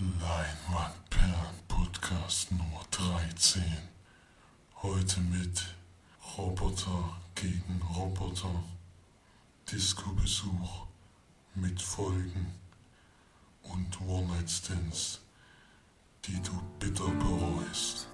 Leinwandperlen Podcast Nummer 13. Heute mit Roboter gegen Roboter. Disco-Besuch mit Folgen und One-Night-Stands, die du bitter bereust.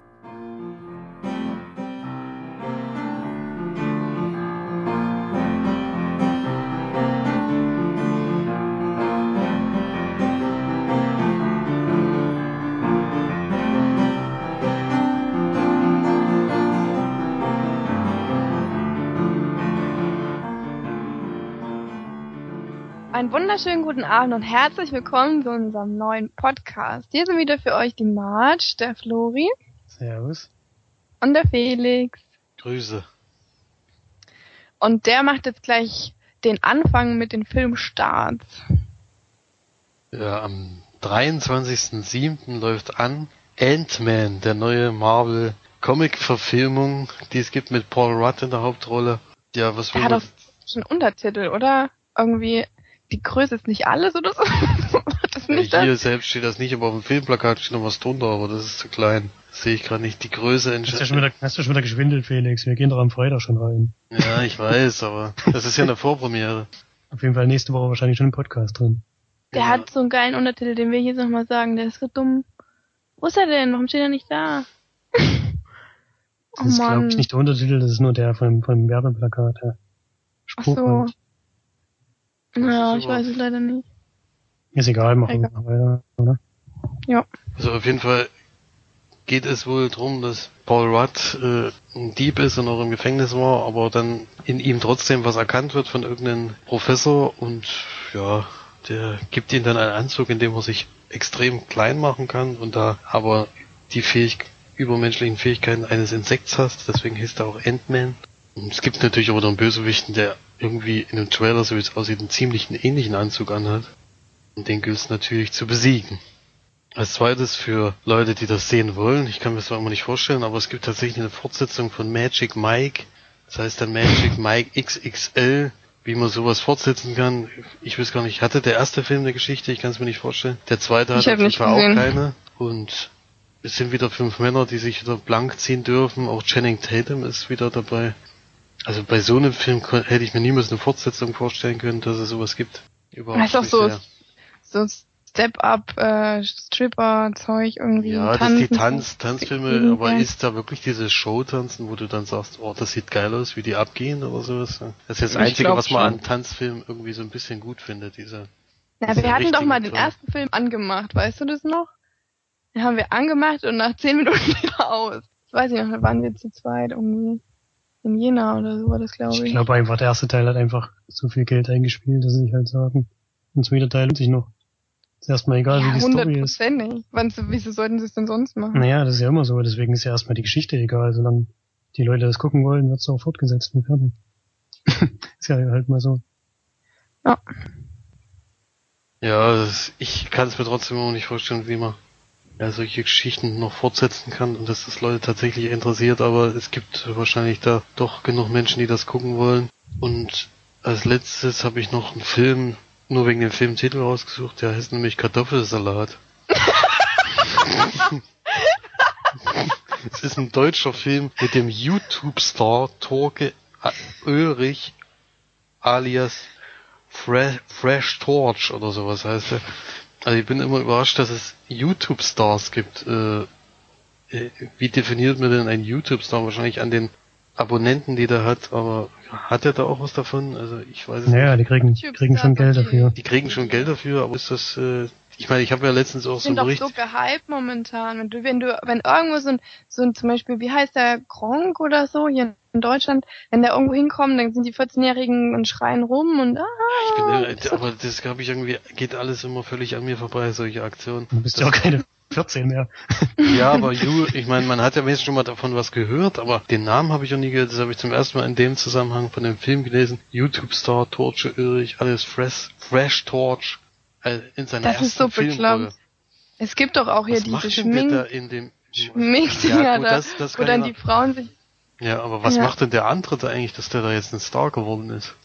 Einen wunderschönen guten Abend und herzlich willkommen zu unserem neuen Podcast. Hier sind wieder für euch die Marge, der Flori Servus. und der Felix. Grüße. Und der macht jetzt gleich den Anfang mit den Filmstarts. Ja, am 23.07. läuft an Ant-Man, der neue Marvel Comic-Verfilmung, die es gibt mit Paul Rudd in der Hauptrolle. Ja, was will hat doch schon Untertitel, oder? Irgendwie, die Größe ist nicht alles oder so. Das nicht Ja, hier das? selbst steht das nicht, aber auf dem Filmplakat steht noch was drunter, aber das ist zu klein. Das sehe ich gerade nicht. Die Größe Hast du, entscheidet. schon wieder, hast du schon wieder geschwindelt, Felix? Wir gehen doch am Freitag schon rein. Ja, ich weiß, aber das ist ja eine Vorpremiere. Auf jeden Fall nächste Woche wahrscheinlich schon ein Podcast drin. Der Ja. hat so einen geilen Untertitel, den will ich jetzt nochmal sagen. Der ist so dumm. Wo ist er denn? Warum steht er nicht da? oh Das ist, glaube ich, nicht der Untertitel, das ist nur der von, von dem Werbeplakat. Der Ach so. Ja, ich weiß es leider nicht. Ist egal, machen wir weiter, oder? Ja. Also auf jeden Fall geht es wohl drum, dass Paul Rudd äh, ein Dieb ist und auch im Gefängnis war, aber dann in ihm trotzdem was erkannt wird von irgendeinem Professor und ja, der gibt ihm dann einen Anzug, in dem er sich extrem klein machen kann und da aber die fähig übermenschlichen Fähigkeiten eines Insekts hast, deswegen heißt er auch Ant-Man. Und es gibt natürlich auch noch einen Bösewichten, der irgendwie in dem Trailer, so wie es aussieht, einen ziemlich ähnlichen Anzug anhat. Und den gilt es natürlich zu besiegen. Als zweites für Leute, die das sehen wollen, ich kann mir das zwar immer nicht vorstellen, aber es gibt tatsächlich eine Fortsetzung von Magic Mike. Das heißt dann Magic Mike XXL, wie man sowas fortsetzen kann. Ich weiß gar nicht, hatte der erste Film eine Geschichte? Ich kann es mir nicht vorstellen. Der zweite hat auf jeden Fall auch keine. Und es sind wieder fünf Männer, die sich wieder blank ziehen dürfen. Auch Channing Tatum ist wieder dabei. Also bei so einem Film hätte ich mir niemals eine Fortsetzung vorstellen können, dass es sowas gibt. Überhaupt Das ist doch nicht so, sehr. so Step-Up, äh, Stripper-Zeug irgendwie. Ja, das ist die Tanzen. Tanz, Tanzfilme, aber ist da wirklich dieses Showtanzen, wo du dann sagst, oh, das sieht geil aus, wie die abgehen oder sowas? Das ist jetzt das Ich Einzige, was man schon. an Tanzfilmen irgendwie so ein bisschen gut findet, diese. Ja, diese wir hatten doch mal den ersten Film angemacht, weißt du das noch? Den haben wir angemacht und nach zehn Minuten wieder aus. Das weiß ich noch, da waren wir zu zweit irgendwie. In Jena oder so war das, glaube ich. Ich glaube einfach, der erste Teil hat einfach so viel Geld eingespielt, dass sie halt sagen. Und der zweite Teil lohnt sich noch. Ist erstmal egal, ja, wie die Story ist. hundertprozentig. Wann- Wieso sollten sie es denn sonst machen? Naja, das ist ja immer so, deswegen ist ja erstmal die Geschichte egal. Solange die Leute das gucken wollen, wird's auch fortgesetzt und fertig. ist ja halt mal so. Ja, das, ich kann es mir trotzdem auch nicht vorstellen, wie man ja, solche Geschichten noch fortsetzen kann und dass das Leute tatsächlich interessiert, aber es gibt wahrscheinlich da doch genug Menschen, die das gucken wollen. Und als letztes habe ich noch einen Film, nur wegen dem Filmtitel rausgesucht, der heißt nämlich Kartoffelsalat. es ist ein deutscher Film mit dem YouTube-Star Torke Ulrich alias Fresh, Fresh Torch oder sowas heißt er. Also ich bin immer überrascht, dass es YouTube-Stars gibt. Äh, wie definiert man denn einen YouTube-Star? Wahrscheinlich an den Abonnenten, die der hat, aber hat er da auch was davon? Also ich weiß es Naja, nicht. die kriegen, Typ kriegen schon Geld dafür. Die kriegen schon Geld dafür, aber ist das, äh, ich meine, ich habe ja letztens auch so sind einen doch Bericht. so gehypt momentan. Wenn du, wenn du, wenn irgendwo so ein, so ein, zum Beispiel, wie heißt der, Gronk oder so, hier in Deutschland, wenn der irgendwo hinkommt, dann sind die 14-Jährigen und schreien rum und, ah, Ich bin, äh, aber das habe ich irgendwie, geht alles immer völlig an mir vorbei, solche Aktionen. Du bist ja auch keine 14 mehr. Ja, aber You, ich meine, man hat ja wenigstens schon mal davon was gehört, aber den Namen habe ich auch nie gehört. Das habe ich zum ersten Mal in dem Zusammenhang von dem Film gelesen. YouTube-Star, Torche Ulrich, alles Fresh, Fresh Torch. Äh, in seiner Das ersten ist so bekloppt. es gibt doch auch hier Was diese der da Schmink, in dem... Schminkdinger Ja, gut, da, das, das wo dann die Frauen sich, noch- ja, aber was Ja. macht denn der andere da eigentlich, dass der da jetzt ein Star geworden ist?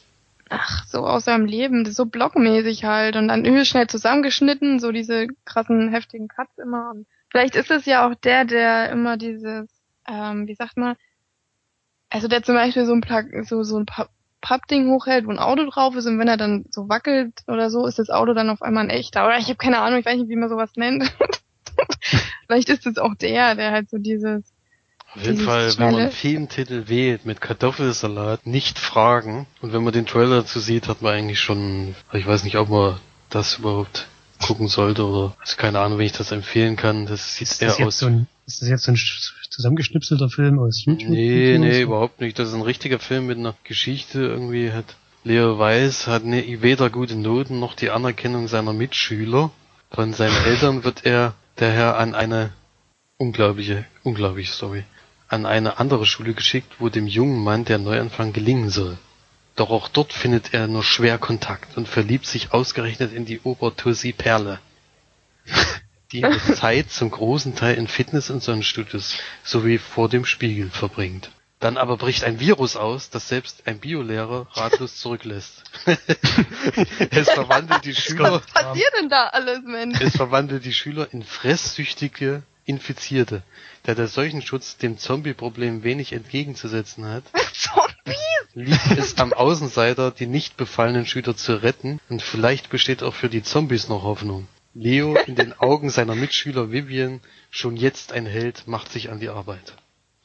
Ach, so aus seinem Leben, so blockmäßig halt und dann übel schnell zusammengeschnitten, so diese krassen, heftigen Cuts immer. Und vielleicht ist es ja auch der, der immer dieses, ähm, wie sagt man, also der zum Beispiel so ein Pla so, so ein pa Pappding hochhält, wo ein Auto drauf ist und wenn er dann so wackelt oder so, ist das Auto dann auf einmal ein echter. Oder ich habe keine Ahnung, ich weiß nicht, wie man sowas nennt. vielleicht ist es auch der, der halt so dieses Auf jeden Fall, wenn man einen Filmtitel wählt mit Kartoffelsalat, nicht fragen. Und wenn man den Trailer dazu sieht, hat man eigentlich schon, ich weiß nicht, ob man das überhaupt gucken sollte oder, also keine Ahnung, wenn ich das empfehlen kann. Das sieht Ist eher das, jetzt aus. so ein, ist das jetzt so ein sch- zusammengeschnipselter Film aus YouTube? Nee, oder nee, so? überhaupt nicht. Das ist ein richtiger Film mit einer Geschichte. Irgendwie hat Leo Weiß hat ne, weder gute Noten noch die Anerkennung seiner Mitschüler. Von seinen Eltern wird er daher an eine unglaubliche, unglaubliche Story, an eine andere Schule geschickt, wo dem jungen Mann der Neuanfang gelingen soll. Doch auch dort findet er nur schwer Kontakt und verliebt sich ausgerechnet in die Obertussi Perle die ihre Zeit zum großen Teil in Fitness- und Sonnenstudios sowie vor dem Spiegel verbringt. Dann aber bricht ein Virus aus, das selbst ein Biolehrer ratlos zurücklässt. es verwandelt die Schüler, Was passiert denn da alles, Mensch? es verwandelt die Schüler in fresssüchtige Infizierte, da der Seuchenschutz dem Zombie-Problem wenig entgegenzusetzen hat liegt es am Außenseiter, die nicht befallenen Schüler zu retten und vielleicht besteht auch für die Zombies noch Hoffnung. Leo, in den Augen seiner Mitschüler Vivian, schon jetzt ein Held, macht sich an die Arbeit.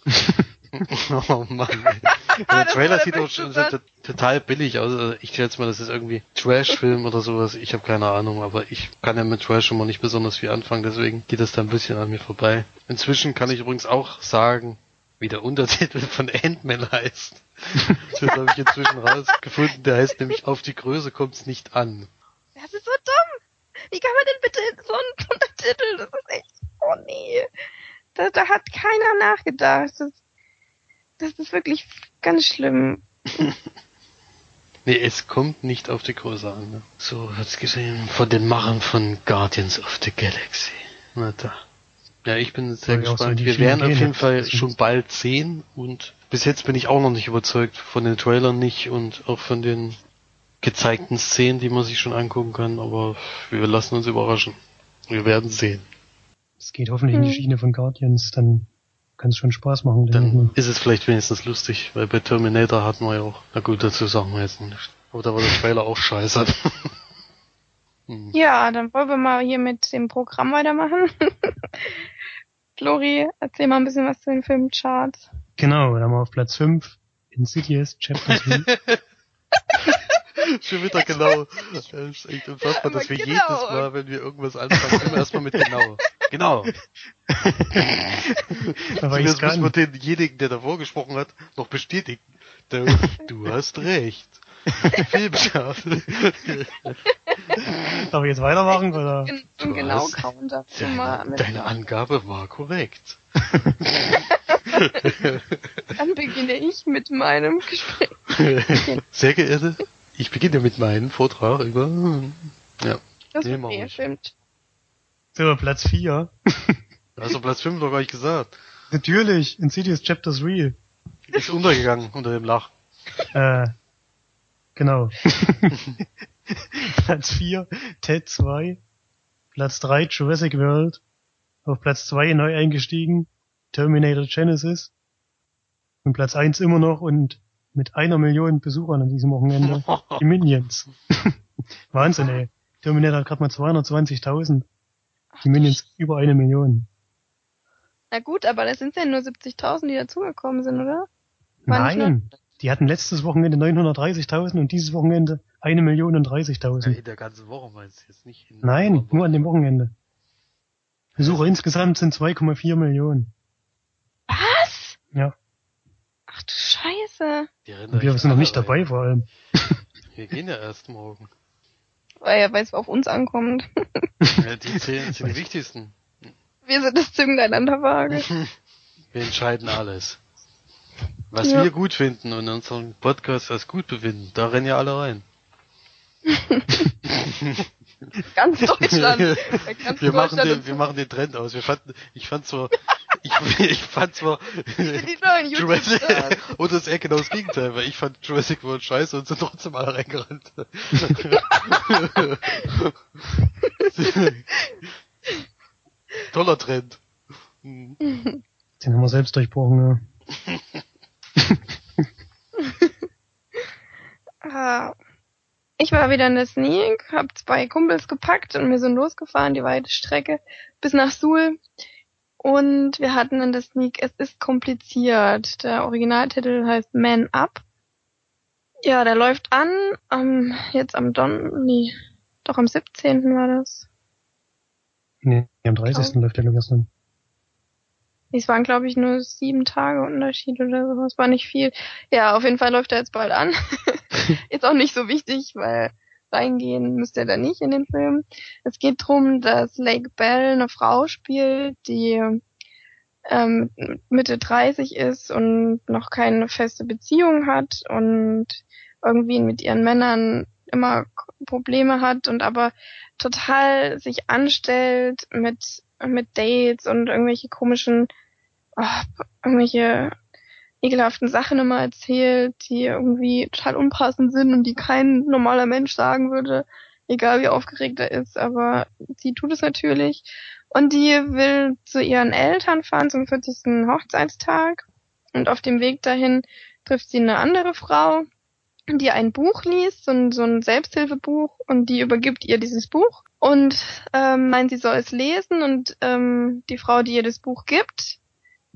oh Mann. ey. Der Das Trailer der sieht beste schon total billig aus. Also Ich schätze mal, das ist irgendwie Trash-Film oder sowas. Ich habe keine Ahnung, aber ich kann ja mit Trash immer nicht besonders viel anfangen, deswegen geht das da ein bisschen an mir vorbei. Inzwischen kann ich übrigens auch sagen, wie der Untertitel von Ant-Man heißt. Das habe ich inzwischen rausgefunden. Der heißt nämlich Auf die Größe kommt's nicht an. Das ist so dumm! Wie kann man denn bitte so einen Untertitel? Das ist echt, oh nee. Da, da hat keiner nachgedacht. Das, das ist wirklich ganz schlimm. Nee, es kommt nicht auf die Größe an. Ne? So hat's gesehen von den Machern von Guardians of the Galaxy. Na da. Ja, ich bin sehr so in gespannt. die Wir werden auf jeden ne? Fall schon bald sehen und bis jetzt bin ich auch noch nicht überzeugt von den Trailern nicht und auch von den gezeigten Szenen, die man sich schon angucken kann, aber wir lassen uns überraschen. Wir werden sehen. Es geht hoffentlich in die Hm. Schiene von Guardians, dann kann es schon Spaß machen, Dann ist es vielleicht wenigstens lustig, weil bei Terminator hatten wir ja auch, na gut, dazu sagen wir jetzt nicht. Aber da war der Trailer auch scheiße. Hm. Ja, dann wollen wir mal hier mit dem Programm weitermachen. Flori, erzähl mal ein bisschen was zu den Filmcharts. Genau, dann haben wir auf Platz 5 Insidious Chapter 3. Schon wieder genau. Das ist echt unfassbar, dass wir Aber jedes genau. Mal, wenn wir irgendwas anfangen, immer erstmal mit genau. Genau. Aber ich Jetzt müssen wir denjenigen, der davor gesprochen hat, noch bestätigen. Du, du hast recht. Filmschaf. Darf ich jetzt weitermachen, oder? Du genau Counter. Deine, deine Angabe war korrekt. dann beginne ich mit meinem Gespräch. Sehr geehrte, ich beginne mit meinem Vortrag über, ja, Das Nee, ist stimmt. So, Platz 4. also Platz 5 noch gar nicht gesagt. Natürlich, Insidious Chapter 3. Ist untergegangen unter dem Lach. Äh, genau. Platz 4, Ted 2. Platz 3, Jurassic World. Auf Platz 2 neu eingestiegen, Terminator Genesis. Und Platz 1 immer noch und mit einer Million Besuchern an diesem Wochenende. Die Minions. Wahnsinn, ey. Terminator hat gerade mal 220.000. Die Minions über eine Million. Na gut, aber das sind ja nur 70.000, die dazugekommen sind, oder? War Nein, die hatten letztes Wochenende 930.000 und dieses Wochenende eine Million und Ja, 30.000. in der ganzen Woche meinst du jetzt nicht? In Nein, nur an dem Wochenende. Besucher insgesamt sind 2,4 Millionen. Was? Ja, Ach du Scheiße. Wir sind noch nicht dabei rein. vor allem. Wir gehen ja erst morgen. Weil weil es auf uns ankommt. Ja, die zählen sind die wichtigsten. Wir sind das Zünglein an der Waage. Wir entscheiden alles. Was Ja. wir gut finden und unseren Podcast als gut befinden, da rennen ja alle rein. Ganz Deutschland. Ganz wir, machen Deutschland den, ist wir machen den Trend aus. Wir fanden, ich fand so, ich, ich fand zwar Jurassic und das ist eher genau das Gegenteil, weil ich fand Jurassic World scheiße und sind trotzdem alle reingerannt. Toller Trend. Den haben wir selbst durchbrochen, ja. Ah. Ich war wieder in der Sneak, hab zwei Kumpels gepackt und wir sind losgefahren, die weite Strecke bis nach Suhl. Und wir hatten in der Sneak, es ist kompliziert. Der Originaltitel heißt Man Up. Ja, der läuft an, am, jetzt am Don, nee, doch am 17. war das. Nee, am 30. läuft der nur gestern. Es waren, glaube ich, nur sieben Tage Unterschied oder so. Es war nicht viel. Ja, auf jeden Fall läuft er jetzt bald an. Ist auch nicht so wichtig, weil reingehen müsste er da nicht in den Film. Es geht drum, dass Lake Bell eine Frau spielt, die ähm, Mitte 30 ist und noch keine feste Beziehung hat und irgendwie mit ihren Männern immer Probleme hat und aber total sich anstellt mit mit Dates und irgendwelche komischen oh, irgendwelche ekelhaften Sachen immer erzählt, die irgendwie total unpassend sind und die kein normaler Mensch sagen würde, egal wie aufgeregt er ist, aber sie tut es natürlich. Und die will zu ihren Eltern fahren zum 40. Hochzeitstag und auf dem Weg dahin trifft sie eine andere Frau, die ein Buch liest, so ein, so ein Selbsthilfebuch und die übergibt ihr dieses Buch und ähm, meint, sie soll es lesen und ähm, die Frau, die ihr das Buch gibt,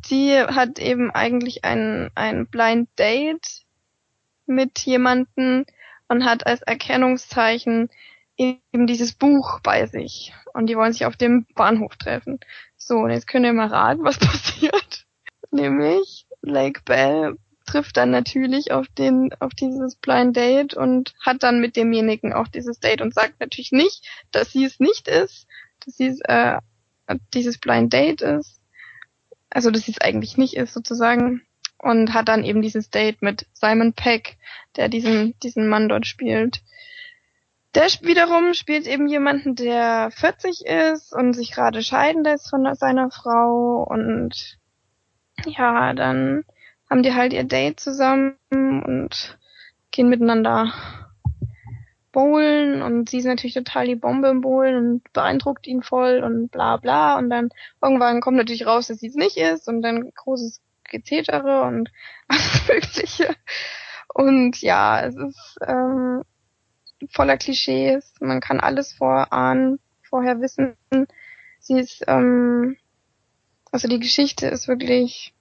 die hat eben eigentlich ein, ein Blind Date mit jemanden und hat als Erkennungszeichen eben dieses Buch bei sich. Und die wollen sich auf dem Bahnhof treffen. So, und jetzt könnt ihr mal raten, was passiert. Nämlich, Lake Bell trifft dann natürlich auf den, auf dieses Blind Date und hat dann mit demjenigen auch dieses Date und sagt natürlich nicht, dass sie es nicht ist, dass sie es, äh, dieses Blind Date ist. Also, dass sie es eigentlich nicht ist, sozusagen. Und hat dann eben dieses Date mit Simon Peck, der diesen, diesen Mann dort spielt. Der wiederum spielt eben jemanden, der 40 ist und sich gerade scheiden lässt von seiner Frau und ja, dann haben die halt ihr Date zusammen und gehen miteinander bowlen und sie ist natürlich total die Bombe im Bowlen und beeindruckt ihn voll und bla bla und dann irgendwann kommt natürlich raus, dass sie es nicht ist und dann großes Gezetere und alles mögliche und ja, es ist ähm, voller Klischees, man kann alles vorahnen, vorher wissen. Sie ist, ähm, also die Geschichte ist wirklich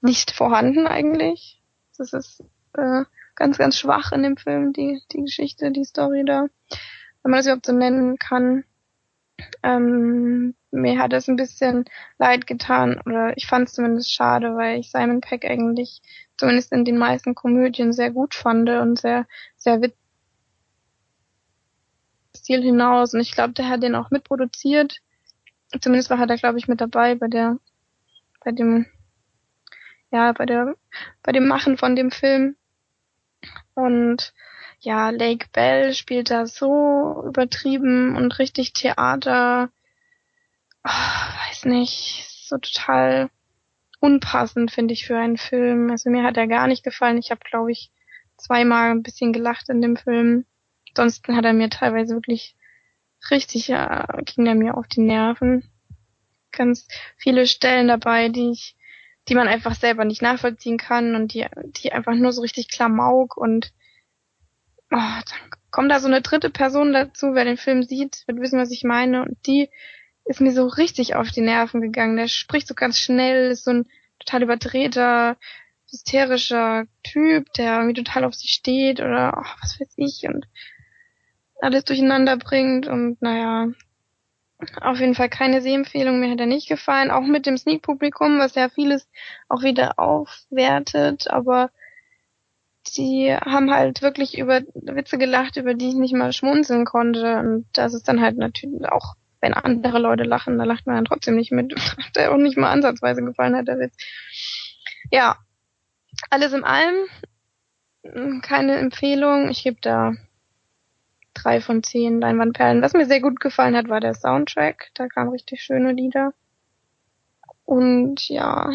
nicht vorhanden eigentlich. Das ist äh, ganz, ganz schwach in dem Film, die, die Geschichte, die Story da. Wenn man das überhaupt so nennen kann. Ähm, mir hat es ein bisschen leid getan, oder ich fand es zumindest schade, weil ich Simon Peck eigentlich zumindest in den meisten Komödien sehr gut fand und sehr, sehr witzig Stil hinaus. Und ich glaube, der hat den auch mitproduziert. Zumindest war er da, glaube ich, mit dabei bei der, bei dem, ja, bei der, bei dem Machen von dem Film. Und ja, Lake Bell spielt da so übertrieben und richtig Theater. Oh, weiß nicht, so total unpassend, finde ich, für einen Film. Also mir hat er gar nicht gefallen. Ich habe, glaube ich, zweimal ein bisschen gelacht in dem Film. Ansonsten hat er mir teilweise wirklich richtig, ja, ging er mir auf die Nerven. Ganz viele Stellen dabei, die ich, die man einfach selber nicht nachvollziehen kann und die, die einfach nur so richtig Klamauk und oh, dann kommt da so eine dritte Person dazu, wer den Film sieht, wird wissen, was ich meine und die ist mir so richtig auf die Nerven gegangen. Der spricht so ganz schnell, ist so ein total überdrehter, hysterischer Typ, der irgendwie total auf sie steht oder oh, was weiß ich und alles durcheinander bringt und naja, auf jeden Fall keine Sehempfehlung, mir hat er nicht gefallen, auch mit dem Sneak-Publikum, was ja vieles auch wieder aufwertet, aber die haben halt wirklich über Witze gelacht, über die ich nicht mal schmunzeln konnte. Und das ist dann halt natürlich auch, wenn andere Leute lachen, da lacht man dann trotzdem nicht mit, hat er auch nicht mal ansatzweise gefallen hat, der Witz. Ja, alles in allem keine Empfehlung, ich gebe da drei von zehn Leinwandperlen. Was mir sehr gut gefallen hat, war der Soundtrack. Da kamen richtig schöne Lieder. Und ja,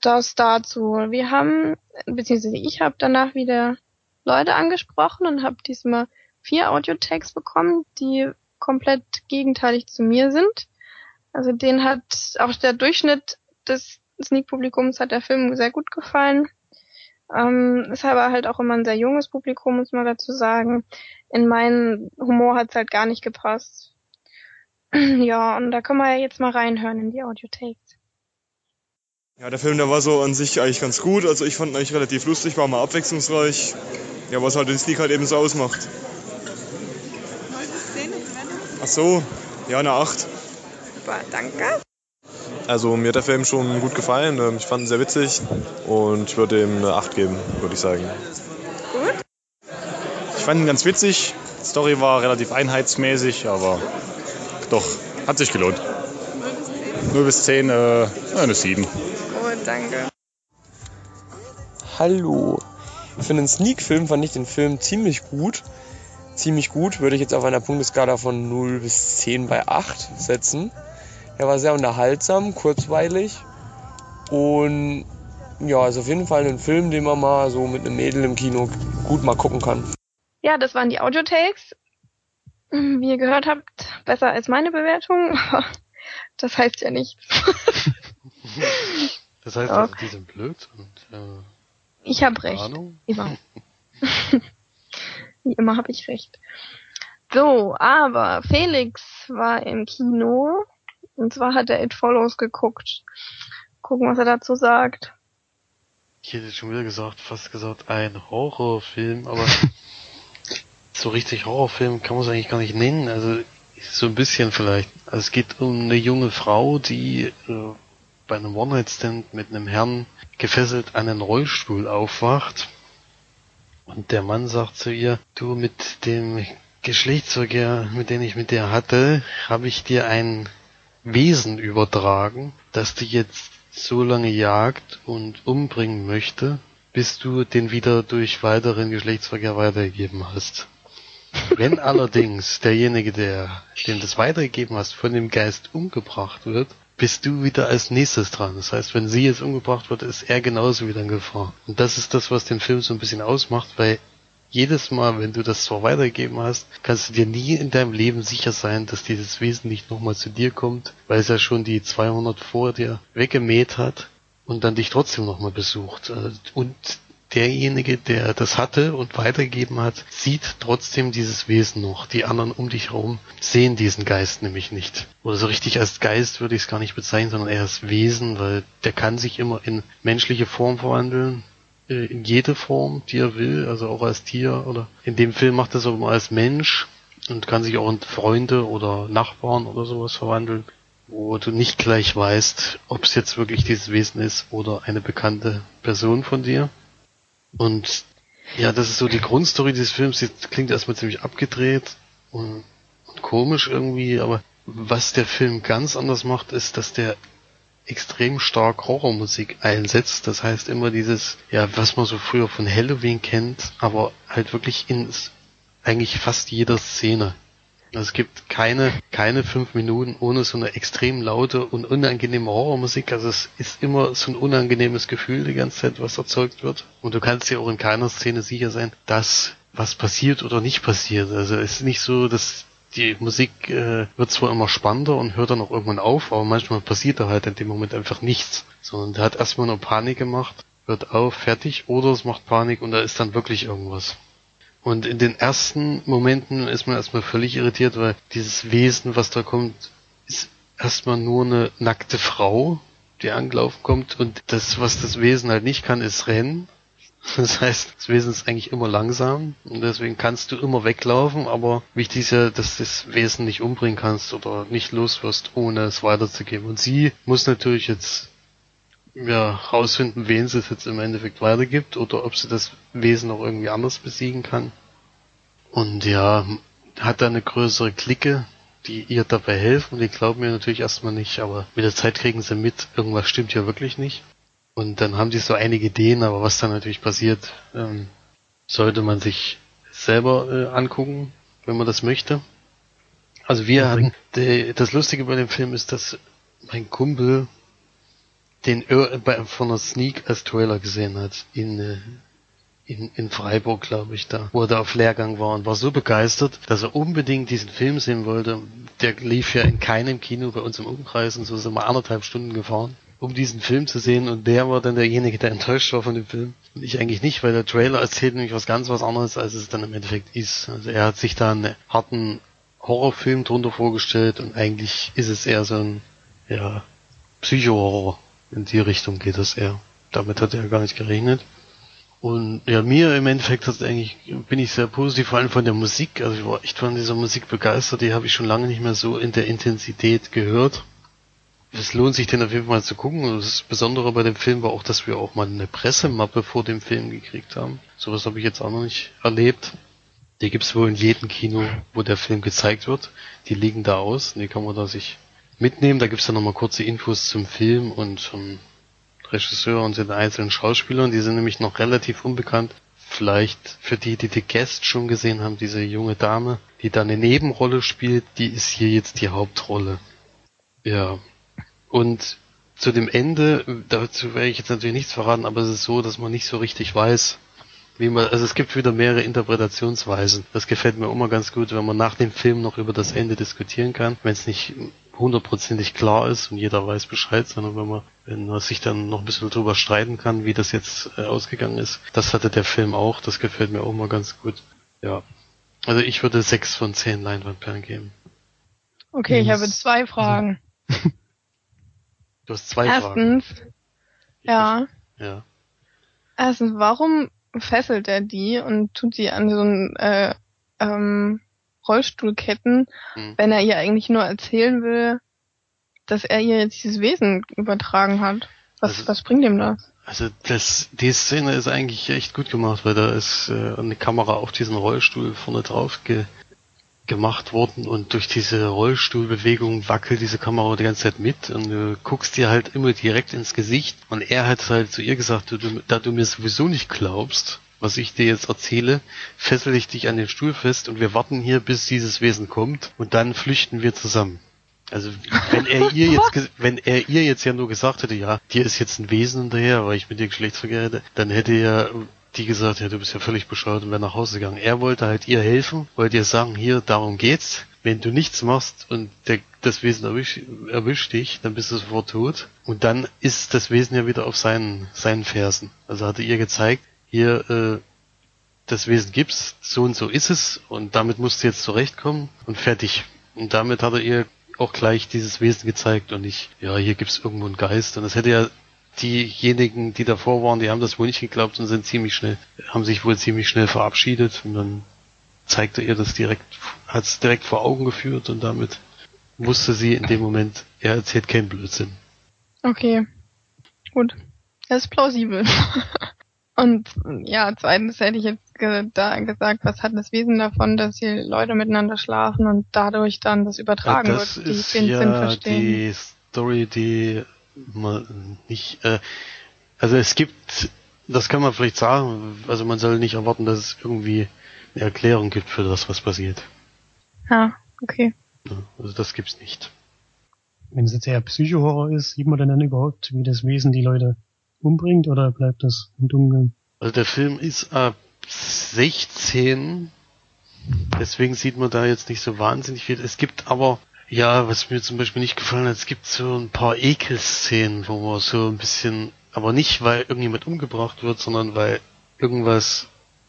das dazu. Wir haben, beziehungsweise ich habe danach wieder Leute angesprochen und habe diesmal vier Audiotags bekommen, die komplett gegenteilig zu mir sind. Also den hat auch der Durchschnitt des Sneak-Publikums hat der Film sehr gut gefallen. Ähm, ist aber halt auch immer ein sehr junges Publikum, muss man dazu sagen. In meinen Humor hat's halt gar nicht gepasst. ja, und da können wir ja jetzt mal reinhören in die Audiotakes. Ja, der Film, der war so an sich eigentlich ganz gut. Also ich fand ihn eigentlich relativ lustig, war mal abwechslungsreich. Ja, was halt den Sneak halt eben so ausmacht. Ach so, ja, eine 8. Super, danke. Also mir hat der Film schon gut gefallen. Ähm, Ich fand ihn sehr witzig und ich würde ihm eine 8 geben, würde ich sagen. Gut. Ich fand ihn ganz witzig. Die Story war relativ einheitsmäßig, aber doch, hat sich gelohnt. 0 bis 10, äh, eine 7. Gut, danke. Hallo. Für einen Sneak-Film fand ich den Film ziemlich gut. Ziemlich gut würde ich jetzt auf einer Punkteskala von 0 bis 10 bei 8 setzen. Er war sehr unterhaltsam, kurzweilig und ja, ist auf jeden Fall ein Film, den man mal so mit einem Mädel im Kino gut mal gucken kann. Ja, das waren die Audiotakes. Wie ihr gehört habt, besser als meine Bewertung. aber Das heißt ja nichts. Das heißt, also, die sind blöd und äh, Ich habe recht. Ahnung. Immer. Wie immer habe ich recht. So, aber Felix war im Kino. Und zwar hat er It Follows geguckt. Gucken, was er dazu sagt. Ich hätte schon wieder gesagt, fast gesagt, ein Horrorfilm, aber so richtig Horrorfilm kann man es eigentlich gar nicht nennen. Also so ein bisschen vielleicht. Also es geht um eine junge Frau, die äh, bei einem One-Night-Stand mit einem Herrn gefesselt an einen Rollstuhl aufwacht. Und der Mann sagt zu ihr, du mit dem Geschlechtsverkehr, mit dem ich mit dir hatte, habe ich dir ein Wesen übertragen, das dich jetzt so lange jagt und umbringen möchte, bis du den wieder durch weiteren Geschlechtsverkehr weitergegeben hast. Wenn allerdings derjenige, der dem das weitergegeben hast, von dem Geist umgebracht wird, bist du wieder als nächstes dran. Das heißt, wenn sie jetzt umgebracht wird, ist er genauso wieder in Gefahr. Und das ist das, was den Film so ein bisschen ausmacht, weil jedes Mal, wenn du das zwar weitergegeben hast, kannst du dir nie in deinem Leben sicher sein, dass dieses Wesen nicht nochmal zu dir kommt, weil es ja schon die 200 vor dir weggemäht hat und dann dich trotzdem nochmal besucht. Äh, Und derjenige, der das hatte und weitergegeben hat, sieht trotzdem dieses Wesen noch. Die anderen um dich herum sehen diesen Geist nämlich nicht. Oder so richtig als Geist würde ich es gar nicht bezeichnen, sondern eher als Wesen, weil der kann sich immer in menschliche Form verwandeln, äh, in jede Form, die er will, also auch als Tier oder in dem Film macht er es aber mal als Mensch und kann sich auch in Freunde oder Nachbarn oder sowas verwandeln, wo du nicht gleich weißt, ob es jetzt wirklich dieses Wesen ist oder eine bekannte Person von dir. Und ja, das ist so die Grundstory des Films. Die klingt erstmal ziemlich abgedreht und, und komisch irgendwie, aber was der Film ganz anders macht, ist, dass der extrem stark Horrormusik einsetzt. Das heißt immer dieses, ja, was man so früher von Halloween kennt, aber halt wirklich in eigentlich fast jeder Szene. Also es gibt keine, keine fünf Minuten ohne so eine extrem laute und unangenehme Horrormusik. Also es ist immer so ein unangenehmes Gefühl die ganze Zeit, was erzeugt wird. Und du kannst dir auch in keiner Szene sicher sein, dass was passiert oder nicht passiert. Also es ist nicht so, dass die Musik äh, wird zwar immer spannender und hört dann auch irgendwann auf, aber manchmal passiert da halt in dem Moment einfach nichts. Sondern der hat erstmal nur Panik gemacht, hört auf, fertig, oder es macht Panik und da ist dann wirklich irgendwas. Und in den ersten Momenten ist man erstmal völlig irritiert, weil dieses Wesen, was da kommt, ist erstmal nur eine nackte Frau, die angelaufen kommt und das, was das Wesen halt nicht kann, ist rennen. Das heißt, das Wesen ist eigentlich immer langsam und deswegen kannst du immer weglaufen, aber wichtig ist ja, dass das Wesen nicht umbringen kannst oder nicht loswirst, ohne es weiterzugeben. Und sie muss natürlich jetzt ja, rausfinden, wen sie es jetzt im Endeffekt weitergibt oder ob sie das Wesen auch irgendwie anders besiegen kann. Und ja, hat da eine größere Clique, die ihr dabei helfen. Die glauben mir natürlich erstmal nicht, aber mit der Zeit kriegen sie mit, irgendwas stimmt ja wirklich nicht. Und dann haben die so einige Ideen, aber was dann natürlich passiert, ähm, sollte man sich selber äh, angucken, wenn man das möchte. Also wir hatten, die, das Lustige bei dem Film ist, dass mein Kumpel den Ir- bei- von der Sneak als Trailer gesehen hat in, äh, in, in Freiburg, glaube ich, da, wo er da auf Lehrgang war und war so begeistert, dass er unbedingt diesen Film sehen wollte. Der lief ja in keinem Kino bei uns im Umkreis und so sind wir anderthalb Stunden gefahren, um diesen Film zu sehen und der war dann derjenige, der enttäuscht war von dem Film. Und ich eigentlich nicht, weil der Trailer erzählt nämlich was ganz was anderes, als es dann im Endeffekt ist. Also er hat sich da einen harten Horrorfilm drunter vorgestellt und eigentlich ist es eher so ein, ja, Psycho-Horror. In die Richtung geht es eher. Damit hat er gar nicht gerechnet. Und ja, mir im Endeffekt hat eigentlich, bin ich sehr positiv, vor allem von der Musik. Also ich war echt von dieser Musik begeistert. Die habe ich schon lange nicht mehr so in der Intensität gehört. Es lohnt sich den auf jeden Fall zu gucken. Das Besondere bei dem Film war auch, dass wir auch mal eine Pressemappe vor dem Film gekriegt haben. Sowas habe ich jetzt auch noch nicht erlebt. Die gibt's wohl in jedem Kino, wo der Film gezeigt wird. Die liegen da aus. und Die kann man da sich mitnehmen. Da gibt's dann nochmal kurze Infos zum Film und zum Regisseur und den einzelnen Schauspielern. Die sind nämlich noch relativ unbekannt. Vielleicht für die, die die Guest schon gesehen haben, diese junge Dame, die da eine Nebenrolle spielt, die ist hier jetzt die Hauptrolle. Ja. Und zu dem Ende, dazu werde ich jetzt natürlich nichts verraten, aber es ist so, dass man nicht so richtig weiß, wie man, also es gibt wieder mehrere Interpretationsweisen. Das gefällt mir immer ganz gut, wenn man nach dem Film noch über das Ende diskutieren kann, wenn es nicht hundertprozentig klar ist und jeder weiß Bescheid, sondern wenn man, wenn man sich dann noch ein bisschen drüber streiten kann, wie das jetzt äh, ausgegangen ist. Das hatte der Film auch, das gefällt mir auch mal ganz gut. Ja. Also ich würde sechs von zehn Leinwandperlen geben. Okay, ich habe zwei Fragen. Du hast zwei Fragen. Erstens, ja, Ja. erstens, warum fesselt er die und tut sie an so einen äh, ähm, Rollstuhlketten, Hm. wenn er ihr eigentlich nur erzählen will, dass er ihr jetzt dieses Wesen übertragen hat? Was, Also- was bringt ihm das? Also das, die Szene ist eigentlich echt gut gemacht, weil da ist äh, eine Kamera auf diesen Rollstuhl vorne drauf ge gemacht worden und durch diese Rollstuhlbewegung wackelt diese Kamera die ganze Zeit mit und du guckst dir halt immer direkt ins Gesicht und er hat halt zu ihr gesagt, du, du, da du mir sowieso nicht glaubst, was ich dir jetzt erzähle, fessel ich dich an den Stuhl fest und wir warten hier, bis dieses Wesen kommt und dann flüchten wir zusammen. Also wenn er ihr jetzt wenn er ihr jetzt ja nur gesagt hätte, ja, dir ist jetzt ein Wesen hinterher, weil ich mit dir Geschlechtsverkehr hätte, dann hätte ja die gesagt, ja, du bist ja völlig bescheuert und wäre nach Hause gegangen. Er wollte halt ihr helfen, wollte ihr sagen, hier, darum geht's. Wenn du nichts machst und der, das Wesen erwischt, erwischt dich, dann bist du sofort tot. Und dann ist das Wesen ja wieder auf seinen, seinen Fersen. Also hat er ihr gezeigt, hier, äh, das Wesen gibt's, so und so ist es und damit musst du jetzt zurechtkommen und fertig. Und damit hat er ihr auch gleich dieses Wesen gezeigt und nicht, ja, hier gibt's irgendwo einen Geist. Und das hätte ja diejenigen, die davor waren, die haben das wohl nicht geglaubt und sind ziemlich schnell, haben sich wohl ziemlich schnell verabschiedet und dann zeigte ihr das direkt, hat es direkt vor Augen geführt und damit wusste sie in dem Moment, er erzählt keinen Blödsinn. Okay, gut. Das ist plausibel. Und ja, zweitens hätte ich jetzt ge da gesagt, was hat das Wesen davon, dass hier Leute miteinander schlafen und dadurch dann das übertragen das wird, die ist den ja Sinn verstehen. die Story, die man nicht, äh, also es gibt, das kann man vielleicht sagen, also man soll nicht erwarten, dass es irgendwie eine Erklärung gibt für das, was passiert. Ja, okay. Ja, also das gibt's nicht. Wenn es jetzt eher Psychohorror ist, sieht man dann überhaupt, wie das Wesen die Leute umbringt oder bleibt das im Dunkeln? Also der Film ist ab 16, deswegen sieht man da jetzt nicht so wahnsinnig viel. Es gibt aber, ja, was mir zum Beispiel nicht gefallen hat, es gibt so ein paar Ekelszenen, wo man so ein bisschen, aber nicht, weil irgendjemand umgebracht wird, sondern weil irgendwas,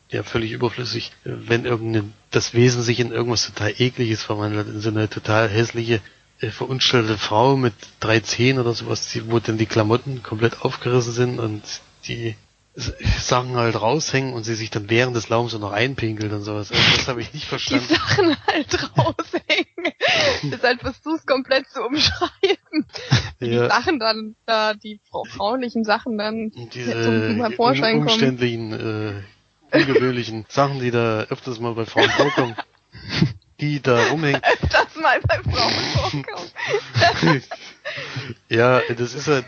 ja, völlig überflüssig, wenn irgendein, das Wesen sich in irgendwas total ekliges verwandelt, in so eine total hässliche, äh, verunstaltete Frau mit drei Zehen oder sowas, wo dann die Klamotten komplett aufgerissen sind und die Sachen halt raushängen und sie sich dann während des Laums so noch einpinkelt und sowas. Also das habe ich nicht Die verstanden. Sachen halt raushängen. Deshalb versuchst es komplett zu umschreiben. Ja. Die Sachen dann, da, die frau fraulichen Sachen dann Und zum diese Hervorschein un kommen. umständlichen, äh, ungewöhnlichen Sachen, die da öfters mal bei Frauen vorkommen, die da rumhängen. Das mal bei Frauen vorkommt. ja, das ist halt,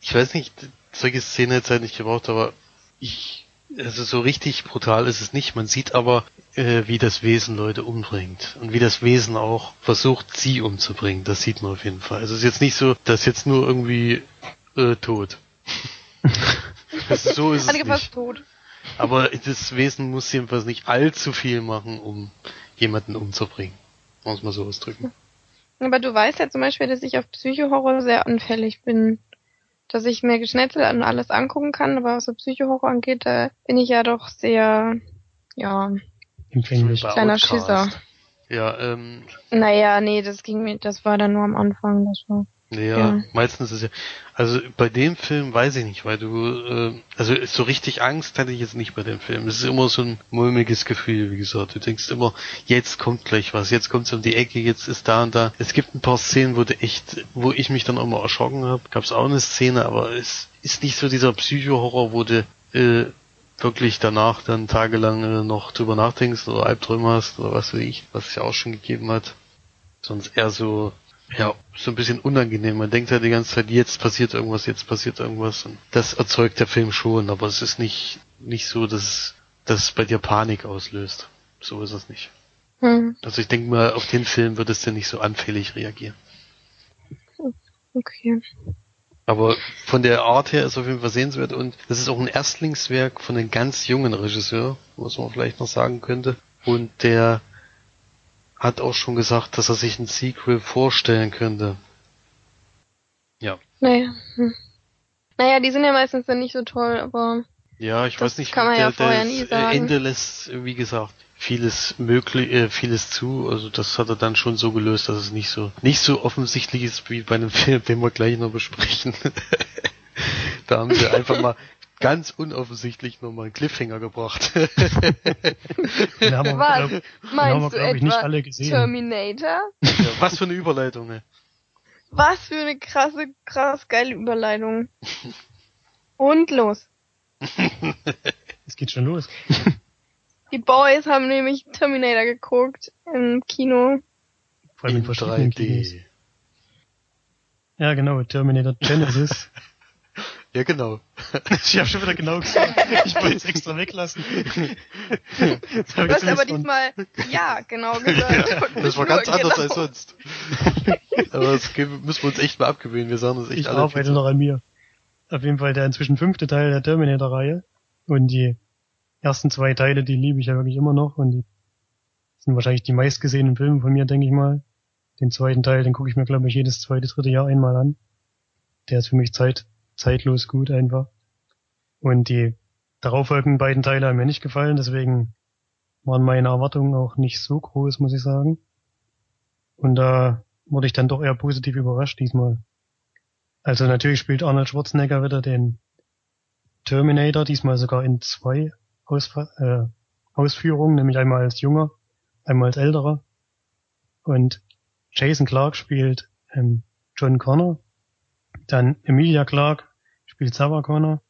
ich weiß nicht, solche Szenen hätte es halt nicht gebraucht, aber ich also so richtig brutal ist es nicht. Man sieht aber, äh, wie das Wesen Leute umbringt und wie das Wesen auch versucht, sie umzubringen. Das sieht man auf jeden Fall. Also es ist jetzt nicht so, dass jetzt nur irgendwie äh, tot. also so ist es nicht. tot. Aber das Wesen muss jedenfalls nicht allzu viel machen, um jemanden umzubringen. Muss man so ausdrücken. Aber du weißt ja zum Beispiel, dass ich auf Psychohorror sehr anfällig bin. Dass ich mir Geschnetzel an alles angucken kann, aber was so Psychohorror angeht, da bin ich ja doch sehr, ja, Kleiner. Schisser. Ja, ähm, naja, nee, das ging mir, das war dann nur am Anfang, das war. Ja, Ja. meistens ist ja. Also bei dem Film weiß ich nicht, weil du, äh, also so richtig Angst hatte ich jetzt nicht bei dem Film. Es ist immer so ein mulmiges Gefühl, wie gesagt. Du denkst immer, jetzt kommt gleich was, jetzt kommt's um die Ecke, jetzt ist da und da. Es gibt ein paar Szenen, wo du echt, wo ich mich dann auch mal erschrocken habe. Gab's auch eine Szene, aber es ist nicht so dieser Psycho-Horror, wo du äh, wirklich danach dann tagelang äh, noch drüber nachdenkst oder Albträume hast oder was weiß ich, was es ja auch schon gegeben hat. Sonst eher so, ja, so ein bisschen unangenehm. Man denkt ja die ganze Zeit, jetzt passiert irgendwas, jetzt passiert irgendwas. Und das erzeugt der Film schon, aber es ist nicht, nicht so, dass das bei dir Panik auslöst. So ist es nicht. Hm, Also ich denke mal, auf den Film würdest du nicht so anfällig reagieren. okay. Aber von der Art her ist auf jeden Fall sehenswert und das ist auch ein Erstlingswerk von einem ganz jungen Regisseur, was man vielleicht noch sagen könnte. Und der hat auch schon gesagt, dass er sich ein Sequel vorstellen könnte. Ja. Naja. Hm. Naja, die sind ja meistens dann nicht so toll, aber Ja, ich weiß nicht, kann man der, ja vorher nie äh, sagen. Ende lässt, wie gesagt, vieles möglich, äh, vieles zu. Also das hat er dann schon so gelöst, dass es nicht so nicht so offensichtlich ist wie bei einem Film, den wir gleich noch besprechen. da haben sie einfach mal ganz unoffensichtlich nochmal einen Cliffhanger gebracht. Den haben wir, Was? glaub, haben wir, meinst du glaube ich, nicht etwa alle gesehen. Terminator? ja, was für eine Überleitung, ey. Was für eine krasse, krass geile Überleitung. Und los. Es geht schon los. Die Boys haben nämlich Terminator geguckt im Kino. Vor allem in In verschiedenen Kinos. 3D. Ja, genau. Terminator Genesis. Ja, genau. ich habe schon wieder genau gesagt. Ich wollte es extra weglassen. Du hast aber diesmal ja genau gesagt. Das war ganz anders genau. als sonst. Aber das müssen wir uns echt mal abgewöhnen. Wir sagen das echt Ich alle. arbeite noch an mir. Auf jeden Fall der inzwischen fünfte Teil der Terminator-Reihe. Und die ersten zwei Teile, die liebe ich ja wirklich immer noch. Und die sind wahrscheinlich die meistgesehenen Filme von mir, denke ich mal. Den zweiten Teil, den gucke ich mir, glaube ich, jedes zweite, dritte Jahr einmal an. Der ist für mich zeit, zeitlos gut einfach. Und die darauffolgenden beiden Teile haben mir nicht gefallen, deswegen waren meine Erwartungen auch nicht so groß, muss ich sagen. Und da wurde ich dann doch eher positiv überrascht diesmal. Also natürlich spielt Arnold Schwarzenegger wieder den Terminator, diesmal sogar in zwei Ausfa äh, Ausführungen, nämlich einmal als junger, einmal als älterer. Und Jason Clark spielt ähm, John Connor. Dann Emilia Clark spielt Sarah Connor.